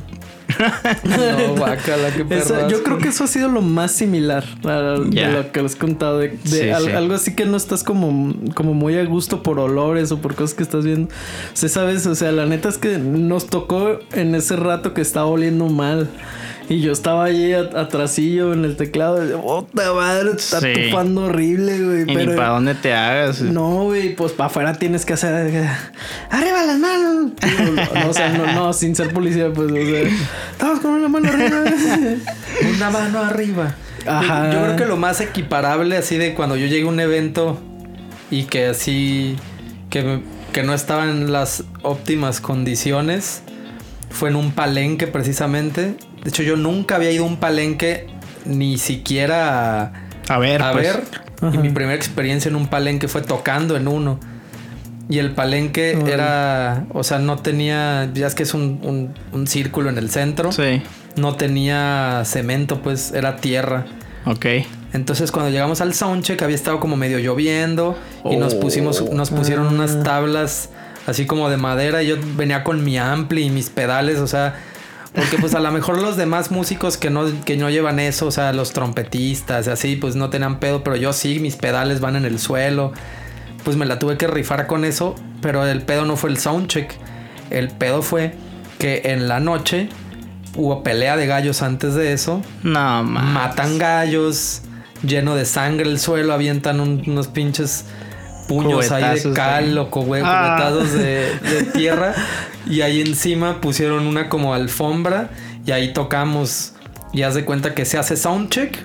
No, guácala, qué Esa- yo creo que eso ha sido lo más similar a, de lo que les he contado. De, de Sí, al- sí. algo así que no estás como, como muy a gusto por olores o por cosas que estás viendo. O sea, sabes, o sea, la neta es que nos tocó en ese rato que estaba oliendo mal. Y yo estaba ahí a- atrasillo en el teclado. Y, puta madre, está Sí. tufando horrible, güey. Y Pero ni para dónde te hagas. no, güey, pues para afuera tienes que hacer. eh, ¡Arriba las manos! No, o sea, no, no, sin ser policía, pues, o sea. Estamos con una mano arriba. [LAUGHS] Una mano arriba. Ajá. Yo creo que lo más equiparable así de cuando yo llegué a un evento y que así que, que no estaba en las óptimas condiciones fue en un palenque precisamente. De hecho yo nunca había ido a un palenque ni siquiera a, A ver, a pues. ver. Y mi primera experiencia en un palenque fue tocando en uno. Y el palenque era, o sea, no tenía, ya es que es un, un- un círculo en el centro Sí. no tenía cemento, pues era tierra. Ok. Entonces cuando llegamos al soundcheck había estado como medio lloviendo y nos Oh. pusimos, nos pusieron Ah. unas tablas así como de madera y yo venía con mi ampli y mis pedales, o sea, porque pues a lo mejor los demás músicos que no, que no llevan eso, o sea, los trompetistas y así, pues no tenían pedo, pero yo sí, mis pedales van en el suelo, pues me la tuve que rifar con eso, pero el pedo no fue el soundcheck, el pedo fue que en la noche hubo pelea de gallos antes de eso, No, man. matan gallos, lleno de sangre el suelo, avientan un- unos pinches puños ahí de cal ahí. o cube- Ah. cubetazos de, de [LAUGHS] tierra y ahí encima pusieron una como alfombra y ahí tocamos y haz de cuenta que se hace soundcheck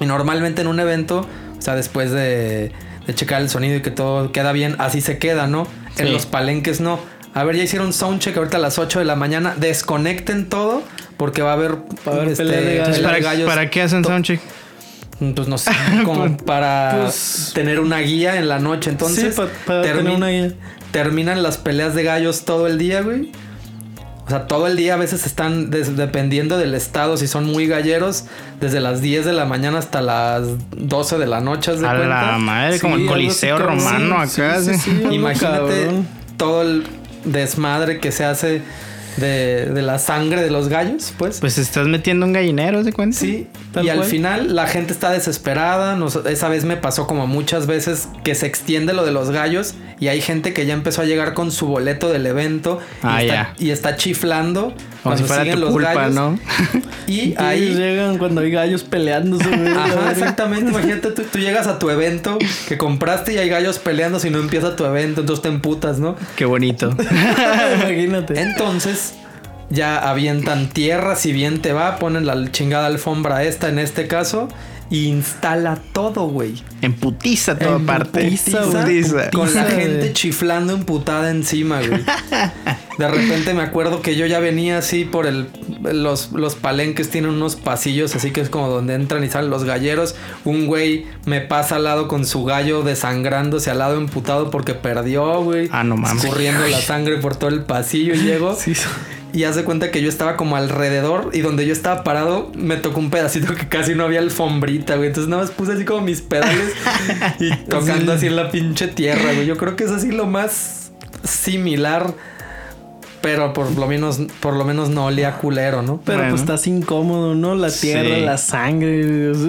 y normalmente en un evento, o sea, después de, de checar el sonido y que todo queda bien, así se queda, ¿no? En los palenques no. A ver, ya hicieron soundcheck ahorita a las 8 de la mañana. Desconecten todo porque va a haber, Va a haber pelea de gallos. Entonces, pelea ¿para, de. ¿para qué hacen soundcheck? Pues no sé, [LAUGHS] como para Pues- tener una guía en la noche. Entonces, sí, pa- para termi- tener una guía. terminan las peleas de gallos todo el día, güey. O sea, todo el día a veces están, dependiendo del estado, si son muy galleros, desde las 10 de la mañana hasta las 12 de la noche. ¿haz de A cuenta? la madre, Sí, como el Coliseo romano sí, acá. Imagínate todo el desmadre que se hace de, de la sangre de los gallos, pues. Pues estás metiendo un gallinero, ¿se cuenta? Sí, Tal y al final la gente está desesperada. Nos- esa vez me pasó como muchas veces que se extiende lo de los gallos y hay gente que ya empezó a llegar con su boleto del evento y, Ah, está, y está chiflando Como cuando si fuera siguen tu los culpa, gallos. ¿no? [LAUGHS] Y Ellos ahí llegan cuando hay gallos peleándose. Ajá, exactamente. Imagínate, tú, tú llegas a tu evento que compraste y hay gallos peleando si no empieza tu evento, entonces te emputas, ¿no? Qué bonito. [LAUGHS] Imagínate. Entonces ya avientan tierra, si bien te va, ponen la chingada alfombra esta en este caso instala todo, güey. En putiza toda En parte. putiza, putiza. Con la gente chiflando emputada encima, güey. [LAUGHS] De repente me acuerdo que yo ya venía así por el. Los, los palenques tienen unos pasillos, así que es como donde entran y salen los galleros. Un güey me pasa al lado con su gallo desangrándose al lado emputado porque perdió, güey. Ah, no mames. Escurriendo la sangre por todo el pasillo y llego. [LAUGHS] Sí, Y haz de cuenta que yo estaba como alrededor y donde yo estaba parado me tocó un pedacito que casi no había alfombrita, güey. Entonces nada más puse así como mis pedales [LAUGHS] y tocando así en la pinche tierra, güey. Yo creo que es así lo más similar, pero por lo menos, por lo menos no olía culero, ¿no? Pero Bueno. pues estás incómodo, ¿no? La tierra, Sí. la sangre. [LAUGHS]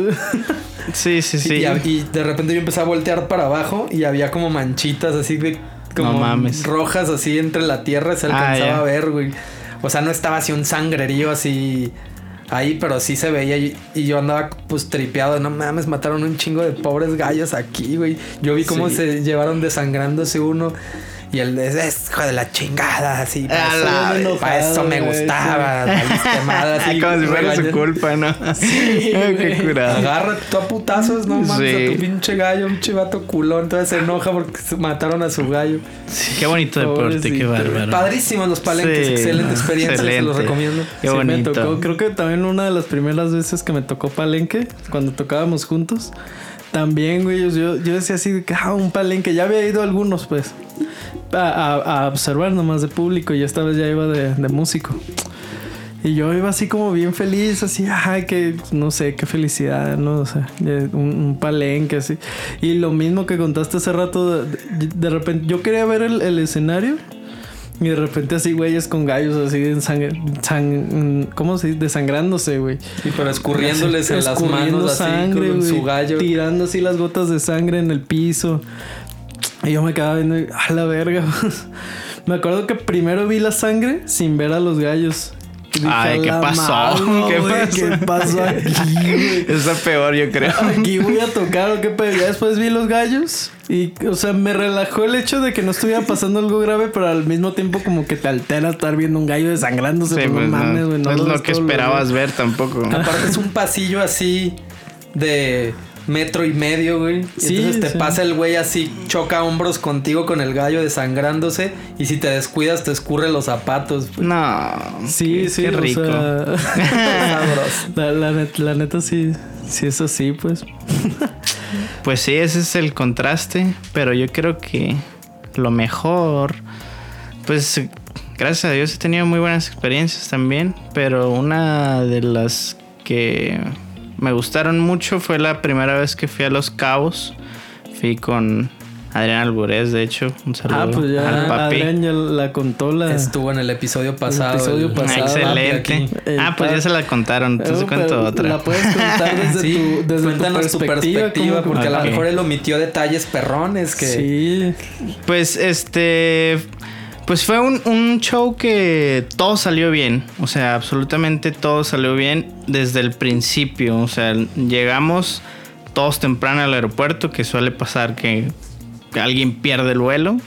Sí, sí, sí. Y, de repente yo empecé a voltear para abajo y había como manchitas así de como No mames. rojas así entre la tierra se Ah, alcanzaba ya. a ver, güey. O sea, no estaba así un sangrerío así ahí, pero sí se veía y, y yo andaba pues tripeado, no mames, mataron un chingo de pobres gallos aquí, güey. Yo vi cómo Sí. se llevaron desangrándose uno y el de es hijo de la chingada, así. Para, eso, la vez. para eso me gustaba. madre, [LAUGHS] así, Como si fuera su culpa, ¿no? [LAUGHS] Sí, [LAUGHS] qué curado. Agarra tú a putazos, no mames, Sí. a tu pinche gallo, un chivato culón. Entonces se enoja porque mataron a su gallo. Sí, qué bonito deporte, qué bárbaro. Padrísimos los palenques, Sí, excelente no, experiencia, se los excelente. recomiendo. Qué Sí, bonito. me tocó. Creo que también una de las primeras veces que me tocó palenque, cuando tocábamos juntos. También, güey, yo, yo decía así, ah, un palenque. Ya había ido algunos, pues, a, a- observar nomás de público y esta vez ya iba de, de músico. Y yo iba así como bien feliz, así, ay, que no sé, qué felicidad, ¿no? O sea, un, un palenque así. Y lo mismo que contaste hace rato, de, de repente, yo quería ver el, el escenario y de repente así, güeyes con gallos así en sangre, sang- ¿cómo se dice? Desangrándose, güey. Sí, pero escurriéndoles en las manos así con su gallo. Tirando así las gotas de sangre en el piso. Y yo me quedaba viendo, a la verga. [LAUGHS] me acuerdo que primero vi la sangre sin ver a los gallos. Dije, Ay, ¿qué "A la pasó? [LAUGHS] ¿Qué pasó?" ¿Qué pasó aquí, güey? [LAUGHS] Es lo peor, yo creo. Aquí voy a tocar o qué pedo. Ya después vi los gallos y, o sea, me relajó el hecho de que no estuviera pasando algo grave, pero al mismo tiempo como que te altera estar viendo un gallo desangrándose. Sí, pues, no mames, no, es lo que esperabas ver tampoco. Aparte es un pasillo así de metro y medio, güey. Y Sí, entonces te sí. pasa el güey así, choca hombros contigo con el gallo desangrándose. Y si te descuidas, te escurre los zapatos. güey. No. Sí, qué- sí, Qué o rico. sea, Sabroso. [LAUGHS] la, la net- la neta sí, sí es así, pues. Pues sí, ese es el contraste. Pero yo creo que lo mejor. Pues gracias a Dios he tenido muy buenas experiencias también. Pero una de las que me gustaron mucho fue la primera vez que fui a Los Cabos. Fui con Adrián Alburez, de hecho. Un saludo Ah, pues al ya papi. Adrián ya la contó la... Estuvo en el episodio pasado. episodio el- Ah, pasado, excelente. Ah, pues ya se la contaron. Entonces Eh, cuento pero otra. La puedes contar desde [LAUGHS] Sí, tu, desde cuéntanos tu perspectiva, ¿cómo- porque a lo mejor él omitió detalles perrones que... Sí, Pues este. Pues fue un, un show que todo salió bien. O sea, absolutamente todo salió bien desde el principio. O sea, llegamos todos temprano al aeropuerto, que suele pasar que, alguien pierde el vuelo.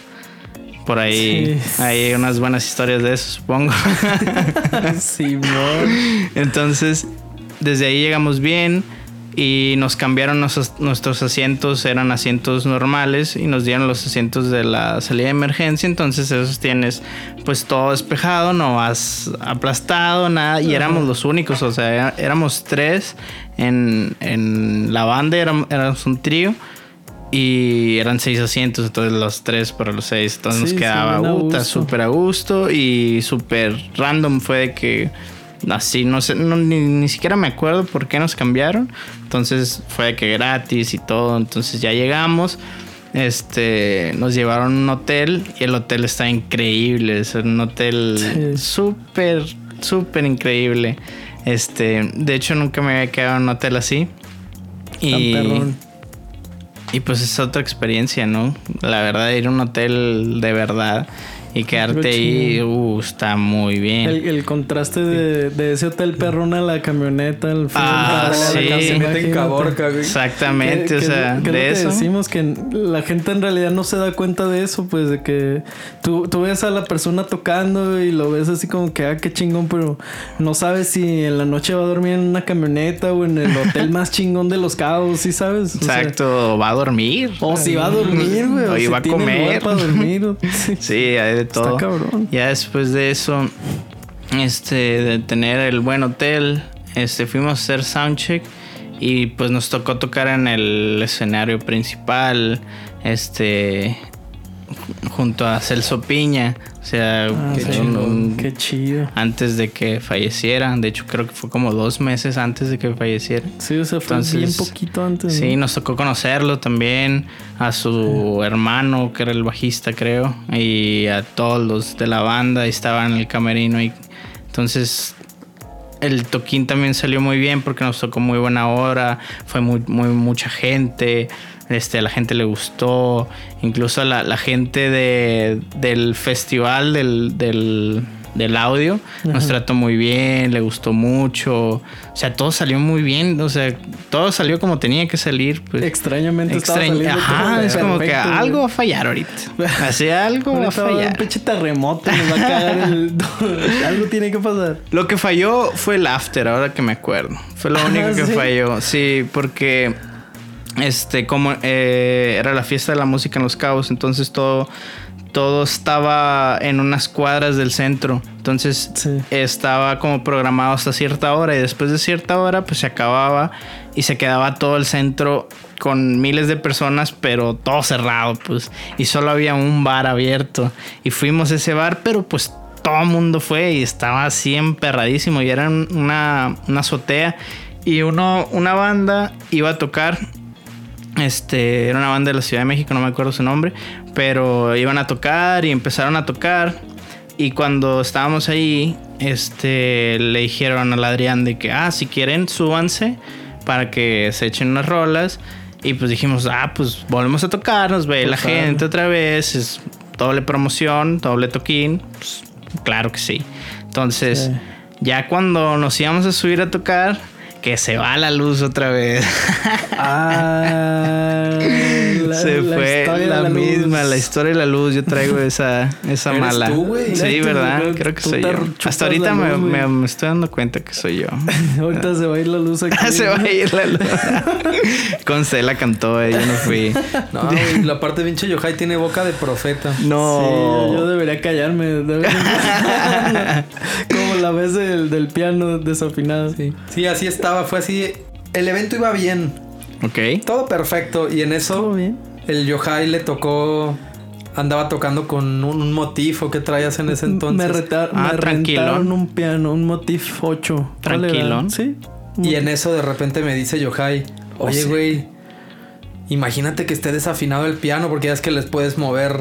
Por ahí Sí. hay unas buenas historias de eso, supongo. [LAUGHS] Simón. Entonces, desde ahí llegamos bien y nos cambiaron nuestros, nuestros asientos, eran asientos normales y nos dieron los asientos de la salida de emergencia. Entonces, esos tienes pues todo despejado, no vas aplastado, nada. Y éramos los únicos, o sea, éramos tres en, en la banda, éramos, éramos un trío. Y eran seis asientos, entonces los tres para los seis. Entonces Sí, nos quedaba sí, súper a gusto y súper random fue de que así, no sé, no, ni, ni siquiera me acuerdo por qué nos cambiaron. Entonces fue que gratis y todo. Entonces ya llegamos. Este, nos llevaron a un hotel y el hotel está increíble. Es un hotel Sí. súper, súper increíble. Este, de hecho nunca me había quedado en un hotel así. Tan Y, perrón. y pues es otra experiencia, ¿no? La verdad, ir a un hotel de verdad y quedarte ahí, uh, está muy bien. El, el contraste de, de ese hotel perrón a la camioneta, al fin Ah, la sí. Se mete en. Caborca, güey. Exactamente, o sea, de que eso. decimos que la gente en realidad no se da cuenta de eso, pues de que tú, tú ves a la persona tocando y lo ves así como que, ah, qué chingón, pero no sabes si en la noche va a dormir en una camioneta o en el hotel más chingón de los cabos, ¿sí sabes? O sea, Exacto, va a dormir. o si va a dormir, güey. O si iba a comer. para dormir. o- [LAUGHS] sí. Sí, de todo. cabrón. Ya después de eso, este, de tener el buen hotel, este, fuimos a hacer soundcheck y pues nos tocó tocar en el escenario principal, este, junto a Celso Piña, sea, Ah, sí, un- Qué chido. antes de que falleciera, de hecho creo que fue como dos meses antes de que falleciera. Sí, o sea, fue Entonces, bien poquito antes. Sí, ¿no? nos tocó conocerlo también, a su hermano, que era el bajista, creo, y a todos los de la banda, estaban en el camerino. Y entonces el toquín también salió muy bien porque nos tocó muy buena hora, fue muy, muy mucha gente. Este, a la gente le gustó, incluso la, la gente de, del festival del, del, del audio nos trató muy bien, le gustó mucho, o sea, todo salió muy bien, o sea, todo salió como tenía que salir. Pues. Extrañamente estaba Extraño. saliendo Ajá, es como que perfecto, algo va a fallar ahorita. Así algo va a haber un fallar. pinche terremoto, nos va a cagar el... [LAUGHS] [LAUGHS] Algo tiene que pasar. Lo que falló fue el after, ahora que me acuerdo. Fue lo Ah, único que ¿sí? falló. Sí, porque este, como eh, era la fiesta de la música en Los Cabos, entonces todo, todo estaba en unas cuadras del centro. Entonces Sí. estaba como programado hasta cierta hora y después de cierta hora pues se acababa y se quedaba todo el centro con miles de personas pero todo cerrado pues y solo había un bar abierto y fuimos a ese bar pero pues todo el mundo fue y estaba así emperradísimo y era un- una, una azotea y uno una banda iba a tocar este, era una banda de la Ciudad de México, no me acuerdo su nombre, pero iban a tocar y empezaron a tocar. Y cuando estábamos ahí, este, le dijeron al Adrián de que, ah, si quieren, súbanse para que se echen unas rolas. Y pues dijimos, ah, pues volvemos a tocar, nos ve la claro. gente otra vez, es doble promoción, doble toquín. Pues, claro que sí. Entonces, Sí. Ya cuando nos íbamos a subir a tocar, que se va la luz otra vez. [LAUGHS] Ah, la- se la fue historia la, misma, la historia de la luz. Yo traigo esa, esa ¿Eres mala. tú, güey? Sí, ¿verdad? Creo que soy yo. Hasta ahorita me, luz, me- güey. me estoy dando cuenta que soy yo. [LAUGHS] Ahorita se va a ir la luz [LAUGHS] aquí. se va a ir la luz. [LAUGHS] Constela cantó, eh, yo no fui. No, güey, la parte de pinche Yohai tiene boca de profeta. Sí, No. yo, yo debería callarme. debería- Como la vez del, del piano desafinado. Sí. Sí, así estaba, fue así. El evento iba bien, Ok. todo perfecto. Y en eso ¿Todo bien? el Yohai le tocó. Andaba tocando con un, un motifo que traías en ese entonces. Me, reta- Ah, me rentaron un piano, un Motif 8. ¿Cuál era? Tranquilón. Sí. Y en eso de repente me dice Yohai, oye, sí. güey, imagínate que esté desafinado el piano porque ya es que les puedes mover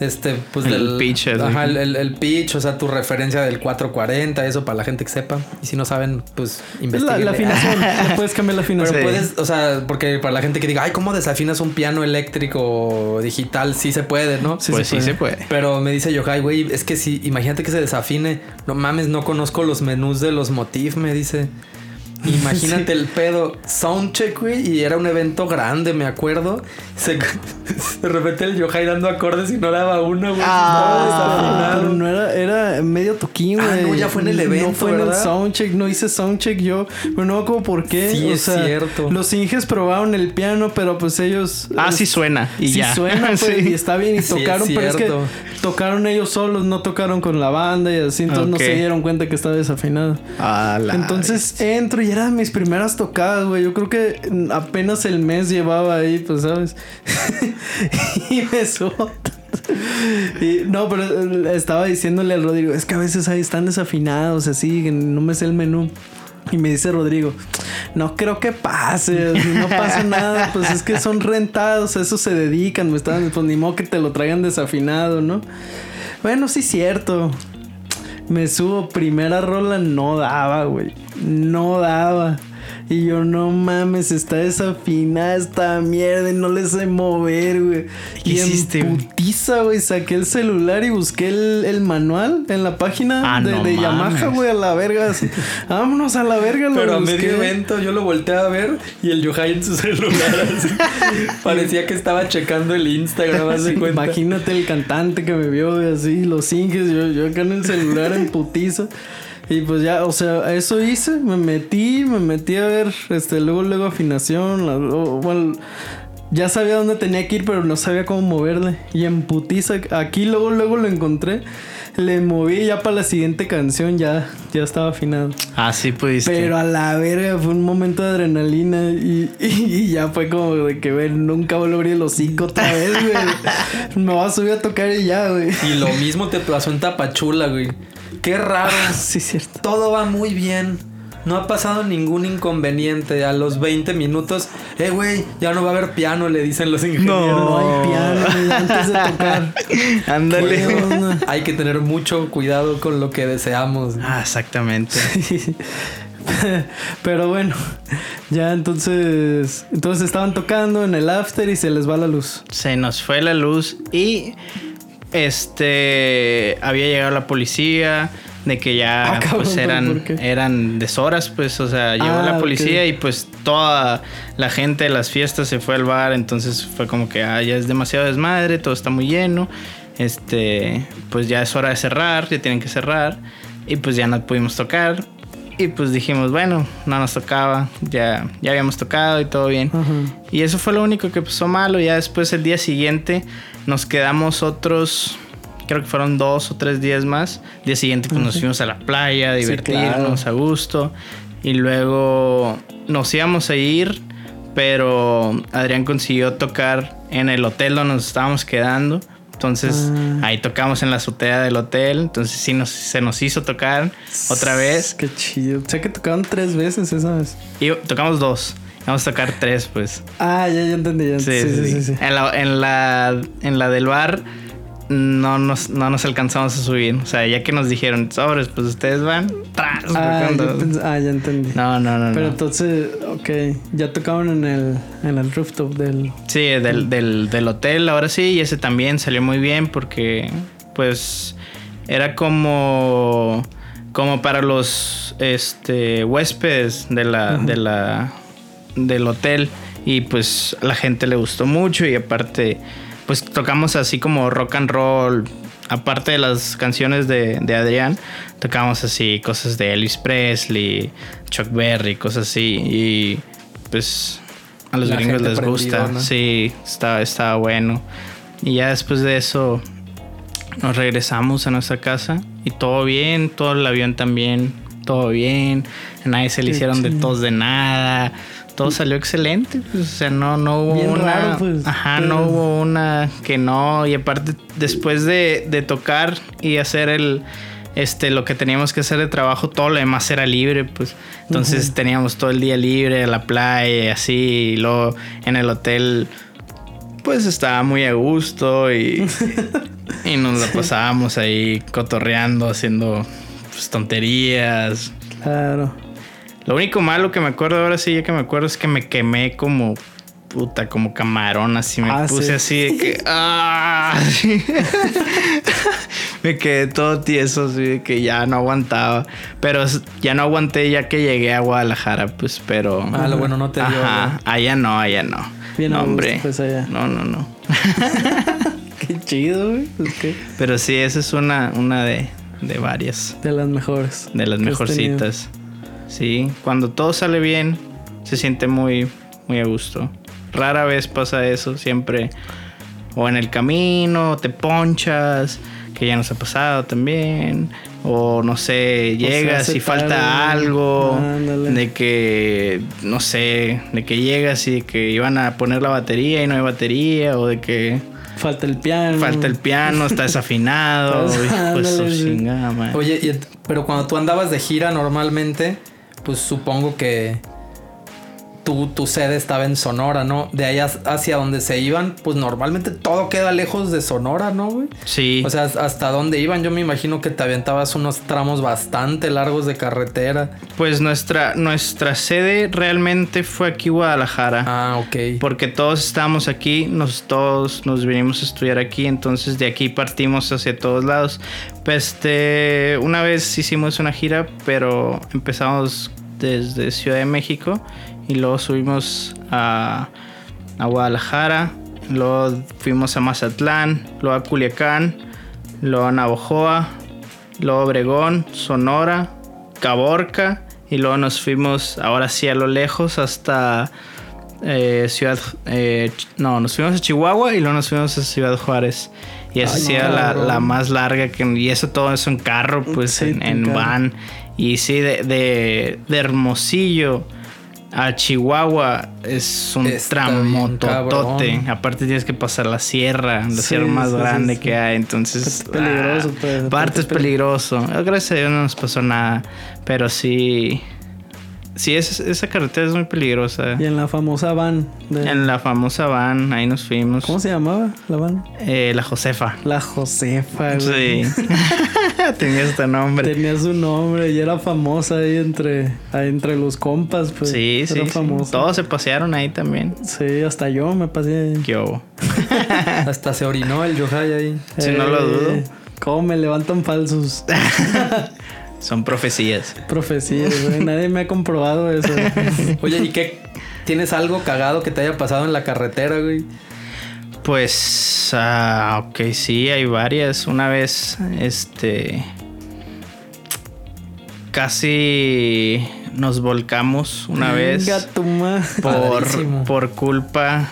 este, pues El del pitch. Ajá, el, el- el pitch, o sea, tu referencia del 440, eso para la gente que sepa. Y si no saben, pues Es la, la afinación. [LAUGHS] Le puedes cambiar la Pero afinación. Sí. puedes, o sea, porque para la gente que diga, ay, ¿cómo desafinas un piano eléctrico digital? Sí se puede, ¿no? Sí pues se sí se puede. Pero me dice Yohai, güey, es que si, imagínate que se desafine. No mames, no conozco los menús de los Motif, me dice. Imagínate el pedo. Soundcheck, güey, y era un evento grande, me acuerdo. Se, [LAUGHS] de repente el Yohai dando acordes y no daba una, güey. Ah, desafinado. no era, era medio toquín, Ah, güey. no, ya fue en el evento, No fue en el ¿verdad? soundcheck, no hice soundcheck yo. Pero no como por qué. Sí, o es sea, cierto. Los Inges probaron el piano, pero pues ellos. Ah, eh, sí suena. Y sí ya. suena, [LAUGHS] pues, Sí. y está bien. Y Sí, es tocaron, pero es que cierto. tocaron ellos solos, no tocaron con la banda y así. Entonces no Ok. se dieron cuenta que estaba desafinado. Ah, la- Entonces entro y eran mis primeras tocadas, güey. Yo creo que apenas el mes llevaba ahí, pues, ¿sabes? [LAUGHS] y me subo. Y, no, pero eh, estaba diciéndole al Rodrigo, es que a veces ahí están desafinados, así, no me sé el menú. Y me dice Rodrigo, no creo que pase, no pasa nada, pues es que son rentados, a eso se dedican, me estaban, pues ni modo que te lo traigan desafinado, ¿no? Bueno, sí, cierto. Me subo, primera rola no daba, güey. No daba. Y yo, no mames, está desafinada esta mierda y no le sé mover, güey. ¿Qué Y hiciste, en putiza, güey, saqué el celular y busqué el, el manual en la página Ah, de, no de Yamaha, güey, a la verga. así. [LAUGHS] Vámonos a la verga, lo Pero a medio evento yo lo volteé a ver y el Yohai en su celular así. [LAUGHS] Parecía que estaba checando el Instagram, cuenta. Imagínate el cantante que me vio güey, así, los inges, yo, yo acá en el celular en putiza. Y pues ya, o sea, eso hice, me metí, me metí a ver, este, luego, luego afinación, la- o- bueno, ya sabía dónde tenía que ir, pero no sabía cómo moverle. Y en putiza, aquí luego, luego lo encontré, le moví y ya para la siguiente canción ya, ya estaba afinado. Ah, sí pudiste. Pero a la verga fue un momento de adrenalina y, [LAUGHS] y- y ya fue como de que, güey, nunca vuelvo a abrir el hocico otra vez, güey. [LAUGHS] Me voy a subir a tocar y ya, güey. Y lo mismo te pasó en Tapachula, güey. Qué raro. Sí, cierto. Todo va muy bien. No ha pasado ningún inconveniente. A los 20 minutos, eh, güey, ya no va a haber piano, le dicen los ingenieros. No hay piano güey, antes de tocar. [LAUGHS] Ándale. Hay que tener mucho cuidado con lo que deseamos. Ah, exactamente. [LAUGHS] Pero bueno, ya entonces, entonces estaban tocando en el after y se les va la luz. Se nos fue la luz y este había llegado la policía de que ya Ah, pues ¿pero eran eran deshoras pues o sea llegó Ah, la policía y pues toda la gente de las fiestas se fue al bar entonces fue como que ah, ya es demasiado desmadre todo está muy lleno este pues ya es hora de cerrar ya tienen que cerrar y pues ya no pudimos tocar y pues dijimos bueno no nos tocaba ya ya habíamos tocado y todo bien y eso fue lo único que pasó malo. Ya después el día siguiente nos quedamos otros, creo que fueron dos o tres días más. El día siguiente pues nos fuimos a la playa, a Sí, divertirnos claro. a gusto. Y luego nos íbamos a ir, pero Adrián consiguió tocar en el hotel donde nos estábamos quedando. Entonces Ah. ahí tocamos en la azotea del hotel. Entonces sí nos, se nos hizo tocar otra vez. Qué chido. O sea que tocaron tres veces esa vez. Y tocamos dos. Vamos a tocar tres pues. Ah, ya, ya entendí. Ya. Sí, sí, sí. sí. En, la, en, la, en la del bar no nos, no nos alcanzamos a subir. O sea, ya que nos dijeron, sobres, pues ustedes van. Ah, ah, ya entendí. No, no, no. Pero no. entonces, ok, ya tocaron en el, en el rooftop del... Sí, del, del, del hotel, ahora sí. Y ese también salió muy bien porque, pues, era como como para los este, huéspedes de la, de la, del hotel. Y pues la gente le gustó mucho y aparte pues tocamos así como rock and roll. Aparte de las canciones de, de Adrián, tocamos así cosas de Elvis Presley, Chuck Berry, cosas así. Y pues a los La gringos les gusta. ¿no? Sí, estaba, estaba bueno. Y ya después de eso nos regresamos a nuestra casa y todo bien, todo el avión también, todo bien. A nadie se le hicieron de tos de nada. Todo salió excelente, pues, o sea, no, no hubo Bien una, raro, pues, ajá, pero- no hubo una que no y aparte después de, de tocar y hacer el, este, lo que teníamos que hacer de trabajo, todo lo demás era libre, pues, entonces teníamos todo el día libre, a la playa así, y luego en el hotel, pues estaba muy a gusto y, [LAUGHS] y nos la pasábamos ahí cotorreando, haciendo pues, tonterías. Claro. Lo único malo que me acuerdo ahora sí, ya que me acuerdo, es que me quemé como puta, como camarón, así me Ah, puse sí. así de que. [LAUGHS] ¡Ah! [LAUGHS] Me quedé todo tieso, así de que ya no aguantaba. Pero ya no aguanté ya que llegué a Guadalajara, pues, pero. Ah, lo bueno no te dio. Ajá, allá no, allá no. Bien no, gusto, hombre. pues, allá. No, no, no. [LAUGHS] Qué chido, güey. Es que Pero sí, esa es una, una de, de varias. de las mejores. De las mejorcitas. Sí, cuando todo sale bien, se siente muy, muy a gusto. Rara vez pasa eso, siempre o en el camino, te ponchas, que ya nos ha pasado también, o no sé, llegas y falta tarde. algo, Ándale. de que, no sé, de que llegas y de que iban a poner la batería y no hay batería, o de que Falta el piano. falta el piano, está desafinado, [LAUGHS] madre. Oye, y pero cuando tú andabas de gira normalmente, pues supongo que tu, tu sede estaba en Sonora, ¿no? De as- hacia donde se iban, pues normalmente todo queda lejos de Sonora, ¿no, güey? Sí. O sea, hasta dónde iban, yo me imagino que te aventabas unos tramos bastante largos de carretera. Pues nuestra, nuestra sede realmente fue aquí Guadalajara. Ah, ok. Porque todos estábamos aquí, nos, todos nos vinimos a estudiar aquí, entonces de aquí partimos hacia todos lados. Pues, este, una vez hicimos una gira, pero empezamos desde Ciudad de México y luego subimos a, a Guadalajara, luego fuimos a Mazatlán, luego a Culiacán, luego a Navojoa, luego Obregón, Sonora, Caborca y luego nos fuimos ahora sí a lo lejos hasta eh, Ciudad... eh, no, nos fuimos a Chihuahua y luego nos fuimos a Ciudad Juárez. Y esa sí no, era la, la más larga que... Y eso todo eso en carro, pues Sí, en, en van. Y sí, de, de, de Hermosillo a Chihuahua es un tramototote. Aparte tienes que pasar la sierra, la Sí, sierra más sí, grande sí. que hay. Entonces... Es peligroso, ah, pues, Aparte es es peli- peligroso. Gracias a Dios no nos pasó nada. Pero sí... Sí, esa, esa carretera es muy peligrosa. Y en la famosa van. de- En la famosa van, ahí nos fuimos. ¿Cómo se llamaba la van? Eh, la Josefa. La Josefa, güey. Sí. [LAUGHS] [LAUGHS] Tenía este nombre. Tenía su nombre y era famosa ahí entre, ahí entre los compas, pues. Sí, sí, Era sí. famosa. Todos se pasearon ahí también. Sí, hasta yo me pasé. ahí. ¿Qué hubo? [LAUGHS] Hasta se orinó el Yohai ahí. Sí, no lo dudo. Eh, ¿Cómo me levantan falsos [LAUGHS] Son profecías. profecías, güey? Nadie me ha comprobado eso. Oye, ¿y qué? ¿Tienes algo cagado que te haya pasado en la carretera, güey? Pues, ah, ok, sí, hay varias. Una vez, este, casi nos volcamos una vez por, Padrísimo. por culpa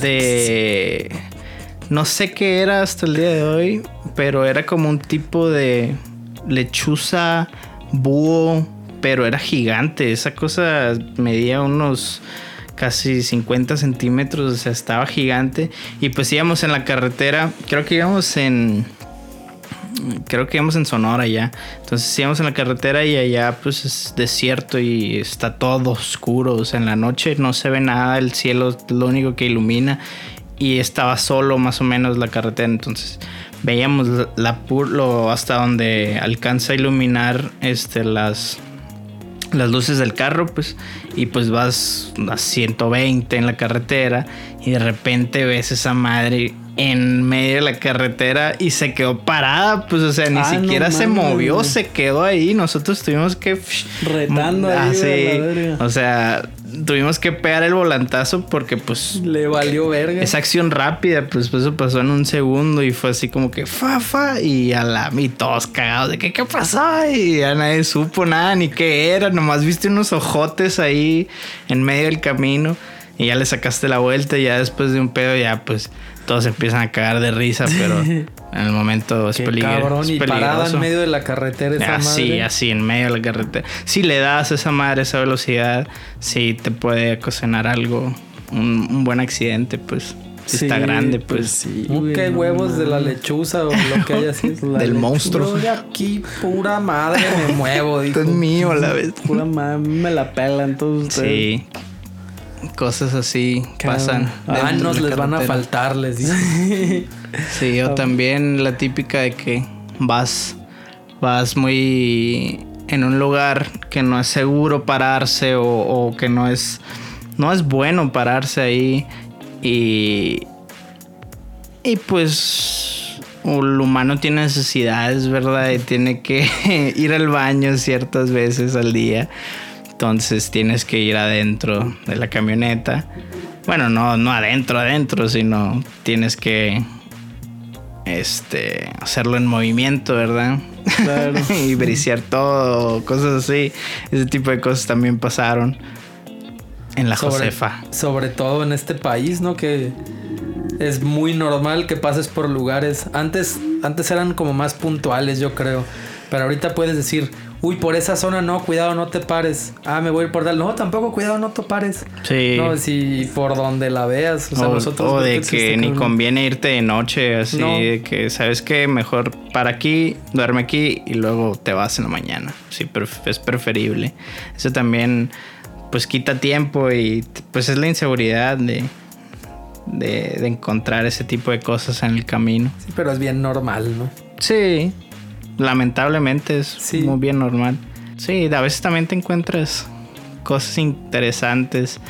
de, no sé qué era hasta el día de hoy, pero era como un tipo de lechuza búho, pero era gigante. Esa cosa medía unos casi 50 centímetros, o sea, estaba gigante. Y pues íbamos en la carretera, creo que íbamos en... Creo que íbamos en Sonora ya. Entonces íbamos en la carretera y allá pues es desierto y está todo oscuro. O sea, en la noche no se ve nada, el cielo es lo único que ilumina. Y estaba solo más o menos la carretera. Entonces veíamos la, la hasta donde alcanza a iluminar este, las, las luces del carro, pues, y pues vas a 120 en la carretera y de repente ves esa madre en medio de la carretera y se quedó parada, pues o sea, ni Ah, no siquiera se mames, movió, güey. se quedó ahí, nosotros tuvimos que Retando ahí, Ah, o sea, tuvimos que pegar el volantazo porque pues Le valió verga. esa acción rápida, pues eso pasó en un segundo y fue así como que fa fa y a la y todos cagados de que qué pasó y ya nadie supo nada ni qué era, nomás viste unos ojotes ahí en medio del camino y ya le sacaste la vuelta y ya después de un pedo ya pues todos empiezan a cagar de risa, pero [LAUGHS] en el momento es, Qué peligro- cabrón. es Y parada peligroso. en medio de la carretera esa Así, madre. así, en medio de la carretera. Si le das a esa madre esa velocidad, sí te puede ocasionar algo, un, un buen accidente, pues. Si Sí, está grande, pues. sí. Uh, güey, qué no huevos de la lechuza o lo que haya sido. [LAUGHS] La Del lechuza. monstruo. Yo de aquí, pura madre, me muevo, dijo. [LAUGHS] Esto es mío la vez. Pura madre, me la pelan todos ustedes. Sí. Cosas así Cabrón. pasan. Años la les van a faltar, les [LAUGHS] dice. Sí, o también la típica de que vas, vas muy en un lugar que no es seguro pararse o, o que no es, no es bueno pararse ahí y, y pues el humano tiene necesidades, ¿verdad? Y tiene que [LAUGHS] ir al baño ciertas veces al día. Entonces tienes que ir adentro de la camioneta. Bueno, no, no adentro, adentro, sino tienes que este hacerlo en movimiento, ¿verdad? Claro. [LAUGHS] y brisear todo, cosas así. Ese tipo de cosas también pasaron en la sobre, Josefa. sobre todo en este país, ¿no? Que es muy normal que pases por lugares. Antes, antes eran como más puntuales, yo creo. Pero ahorita puedes decir, uy, por esa zona no, cuidado, no te pares. Ah, me voy a ir por tal. No, tampoco, cuidado, no te pares. Sí. No, si por donde la veas. O sea, o, nosotros. o de que ni conviene irte de noche, así No. de que sabes que mejor para aquí, duerme aquí y luego te vas en la mañana. Sí, es preferible. Eso también, pues quita tiempo y pues es la inseguridad de, de, de encontrar ese tipo de cosas en el camino. Sí, pero es bien normal, ¿no? Sí, lamentablemente es Sí. muy bien normal. Sí, a veces también te encuentras cosas interesantes,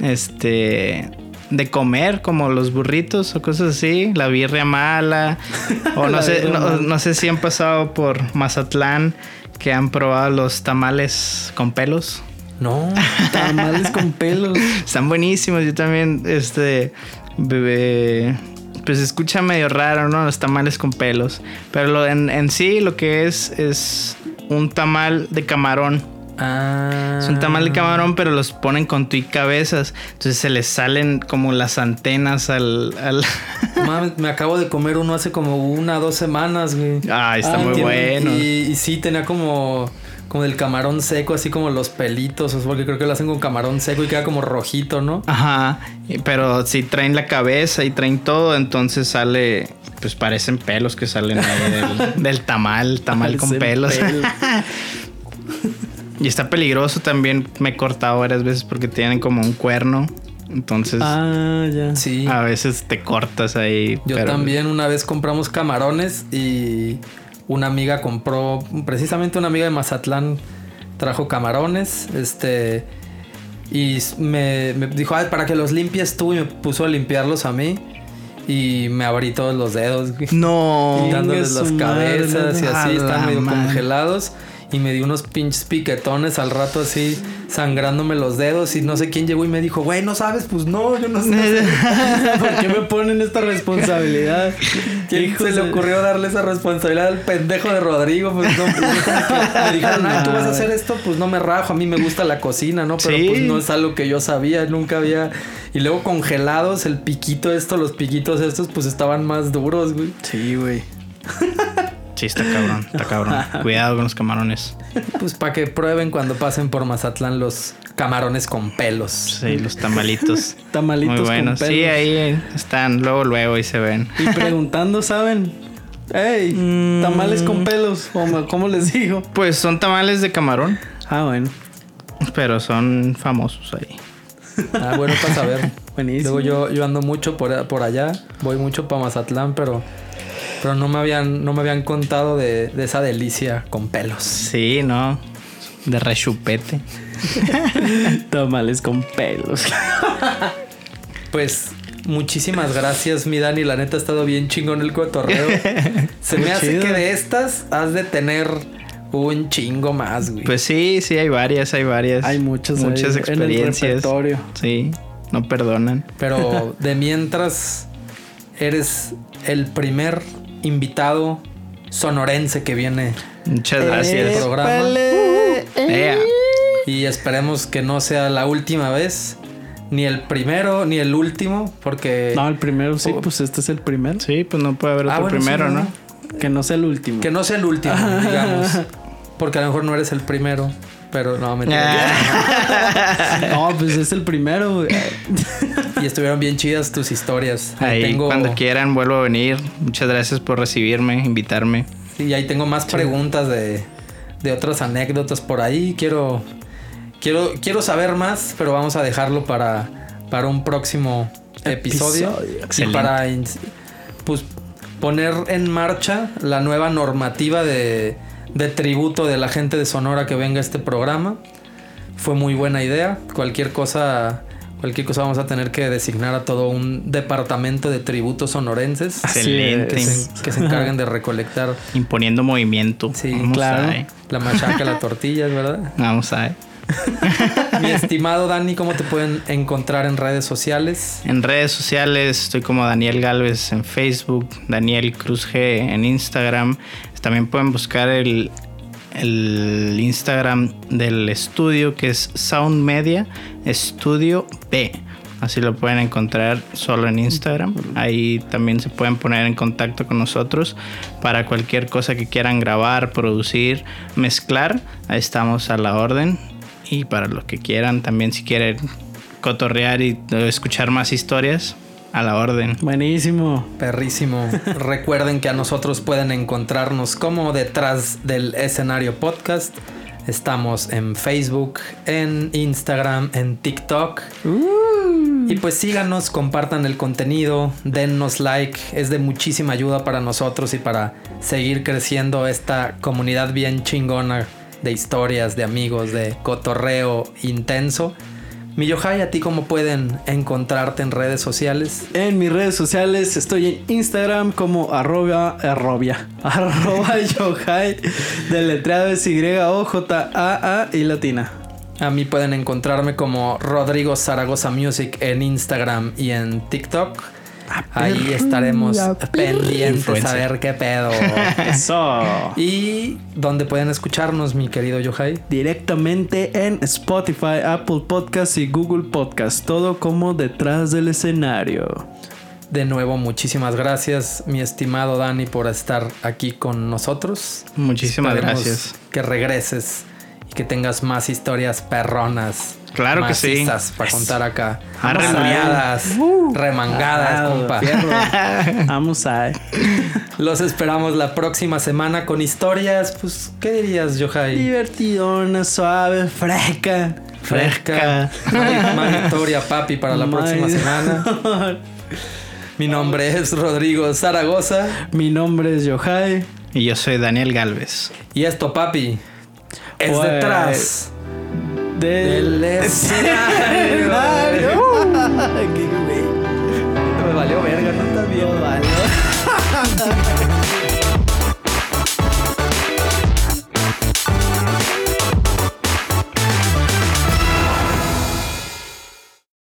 este, de comer, como los burritos o cosas así, la birria mala, [LAUGHS] o no sé, no, no sé si han pasado por Mazatlán que han probado los tamales con pelos. No. Tamales con pelos. [LAUGHS] Están buenísimos. Yo también, este, bebé, pues se escucha medio raro, ¿no? Los tamales con pelos. Pero lo, en, en sí lo que es es un tamal de camarón. Ah. Es un tamal de camarón, pero los ponen con tu y cabezas. Entonces se les salen como las antenas al... al... [LAUGHS] Mames, me acabo de comer uno hace como una dos semanas, güey. Ay, está Ah, muy bueno. Y, y sí, tenía como, como del camarón seco, así como los pelitos, sea, porque creo que lo hacen con camarón seco y queda como rojito, ¿no? Ajá, pero si traen la cabeza y traen todo, entonces sale, pues parecen pelos que salen ahí del, [LAUGHS] del tamal, tamal con pelos. pelos. [LAUGHS] y está peligroso también, me he cortado varias veces porque tienen como un cuerno, entonces Ah, ya. Sí. a veces te cortas ahí. Yo pero- también una vez compramos camarones y una amiga compró, precisamente una amiga de Mazatlán trajo camarones, este, y me, me dijo, "Ay, para que los limpies tú y me puso a limpiarlos a mí y me abrí todos los dedos, No. [LAUGHS] quitándoles las madre, cabezas y así, están medio congelados. Y me dio unos pinches piquetones al rato así, sangrándome los dedos. Y no sé quién llegó y me dijo, güey, ¿no sabes? Pues no, yo no sé. [LAUGHS] ¿Por qué me ponen esta responsabilidad? ¿Quién se le ocurrió darle esa responsabilidad al pendejo de Rodrigo? Pues no, pues, [LAUGHS] me dijeron, ah, tú vas a hacer esto, pues no me rajo, a mí me gusta la cocina, ¿no? Pero Sí. pues no es algo que yo sabía, nunca había. Y luego congelados, el piquito esto, los piquitos estos, pues estaban más duros, güey. Sí, güey. [LAUGHS] Sí, está cabrón, está cabrón. [LAUGHS] Cuidado con los camarones. Pues para que prueben cuando pasen por Mazatlán los camarones con pelos. Sí, los tamalitos. [LAUGHS] Tamalitos Muy buenos. con pelos. Sí, ahí están, luego, luego, y se ven. Y preguntando, ¿saben? Ey, Mm. tamales con pelos. ¿o me- ¿Cómo les digo? Pues son tamales de camarón, Ah, bueno. pero son famosos ahí. Ah, bueno, para saber. [LAUGHS] Buenísimo. Luego yo, yo ando mucho por, por allá, voy mucho para Mazatlán, pero, pero no, me habían, no me habían contado de, de esa delicia con pelos. Sí, ¿no? De rechupete. [LAUGHS] Tamales con pelos. Pues Muchísimas gracias, mi Dani. La neta ha estado bien chingón el cotorreo. Se me hace chido. que de estas has de tener un chingo más, güey. Pues sí, sí, hay varias, hay varias. Hay muchos ahí Muchas en el experiencias. Sí, no perdonan. Pero de mientras eres el primer invitado sonorense que viene Muchas gracias. Eh, programa. Épale. Ea. y esperemos que no sea la última vez, ni el primero ni el último, porque No, el primero sí, Oh. pues este es el primero. Sí, pues no puede haber Ah, otro bueno, primero, sí, ¿no? Que no sea el último. que no sea el último, [LAUGHS] digamos, porque a lo mejor no eres el primero, pero no me Ah. [LAUGHS] No, pues es el primero, güey. [LAUGHS] y estuvieron bien chidas tus historias. Ahí, tengo cuando quieran, vuelvo a venir. Muchas gracias por recibirme, invitarme. Sí, ahí tengo más preguntas de, de otras anécdotas por ahí. Quiero, quiero, quiero saber más, pero vamos a dejarlo para, para un próximo episodio. Episodio. Y para pues, poner en marcha la nueva normativa de, de tributo de la gente de Sonora que venga a este programa. Fue muy buena idea. Cualquier cosa, cualquier cosa vamos a tener que designar a todo un departamento de tributos sonorenses Excelente. que se, que se encarguen de recolectar Imponiendo movimiento. Sí, Vamos claro. la machaca, la tortilla, ¿verdad? [LAUGHS] Vamos a ver. Mi estimado Dani, ¿cómo te pueden encontrar en redes sociales? En redes sociales estoy como Daniel Galvez en Facebook, Daniel Cruz G en Instagram. También pueden buscar el, el Instagram del estudio que es Sound Media Studio B. Así lo pueden encontrar solo en Instagram. Ahí también se pueden poner en contacto con nosotros para cualquier cosa que quieran grabar, producir, mezclar. Ahí estamos a la orden. Y para lo que quieran, también si quieren cotorrear y escuchar más historias, a la orden. Buenísimo. Perrísimo. [LAUGHS] Recuerden que a nosotros pueden encontrarnos como detrás del escenario podcast. Estamos en Facebook, en Instagram, en TikTok. Y pues síganos, compartan el contenido, dennos like. Es de muchísima ayuda para nosotros y para seguir creciendo esta comunidad bien chingona de historias, de amigos, de cotorreo intenso. Mi Yohai, ¿a ti cómo pueden encontrarte en redes sociales? En mis redes sociales estoy en Instagram como arroba, arrobia, [LAUGHS] arroba yohai, deletreado es Y-O-J-A-A y latina. A mí pueden encontrarme como Rodrigo Zaragoza Music en Instagram y en TikTok. Ahí estaremos pendientes a ver qué pedo. [LAUGHS] Eso. y donde pueden escucharnos, mi querido Yohai. Directamente en Spotify, Apple Podcasts y Google Podcasts. Todo como detrás del escenario. De nuevo, muchísimas gracias, mi estimado Dani, por estar aquí con nosotros. Muchísimas Esperemos gracias. Que regreses y que tengas más historias perronas. Claro que sí. Para contar acá. Arre, Arreadas, remangadas, compa. [LAUGHS] Vamos a. Los esperamos la próxima semana con historias. Pues, ¿qué dirías, Yohai? Divertidona, suave, fresca. Fresca. Más victoria, papi, para la próxima semana. [LAUGHS] Mi nombre es Rodrigo Zaragoza. Mi nombre es Yohai. Y yo soy Daniel Galvez. Y esto, papi, es Pues, detrás Del del escenario. [LAUGHS] Qué güey. Me valió verga, no está bien. Vale.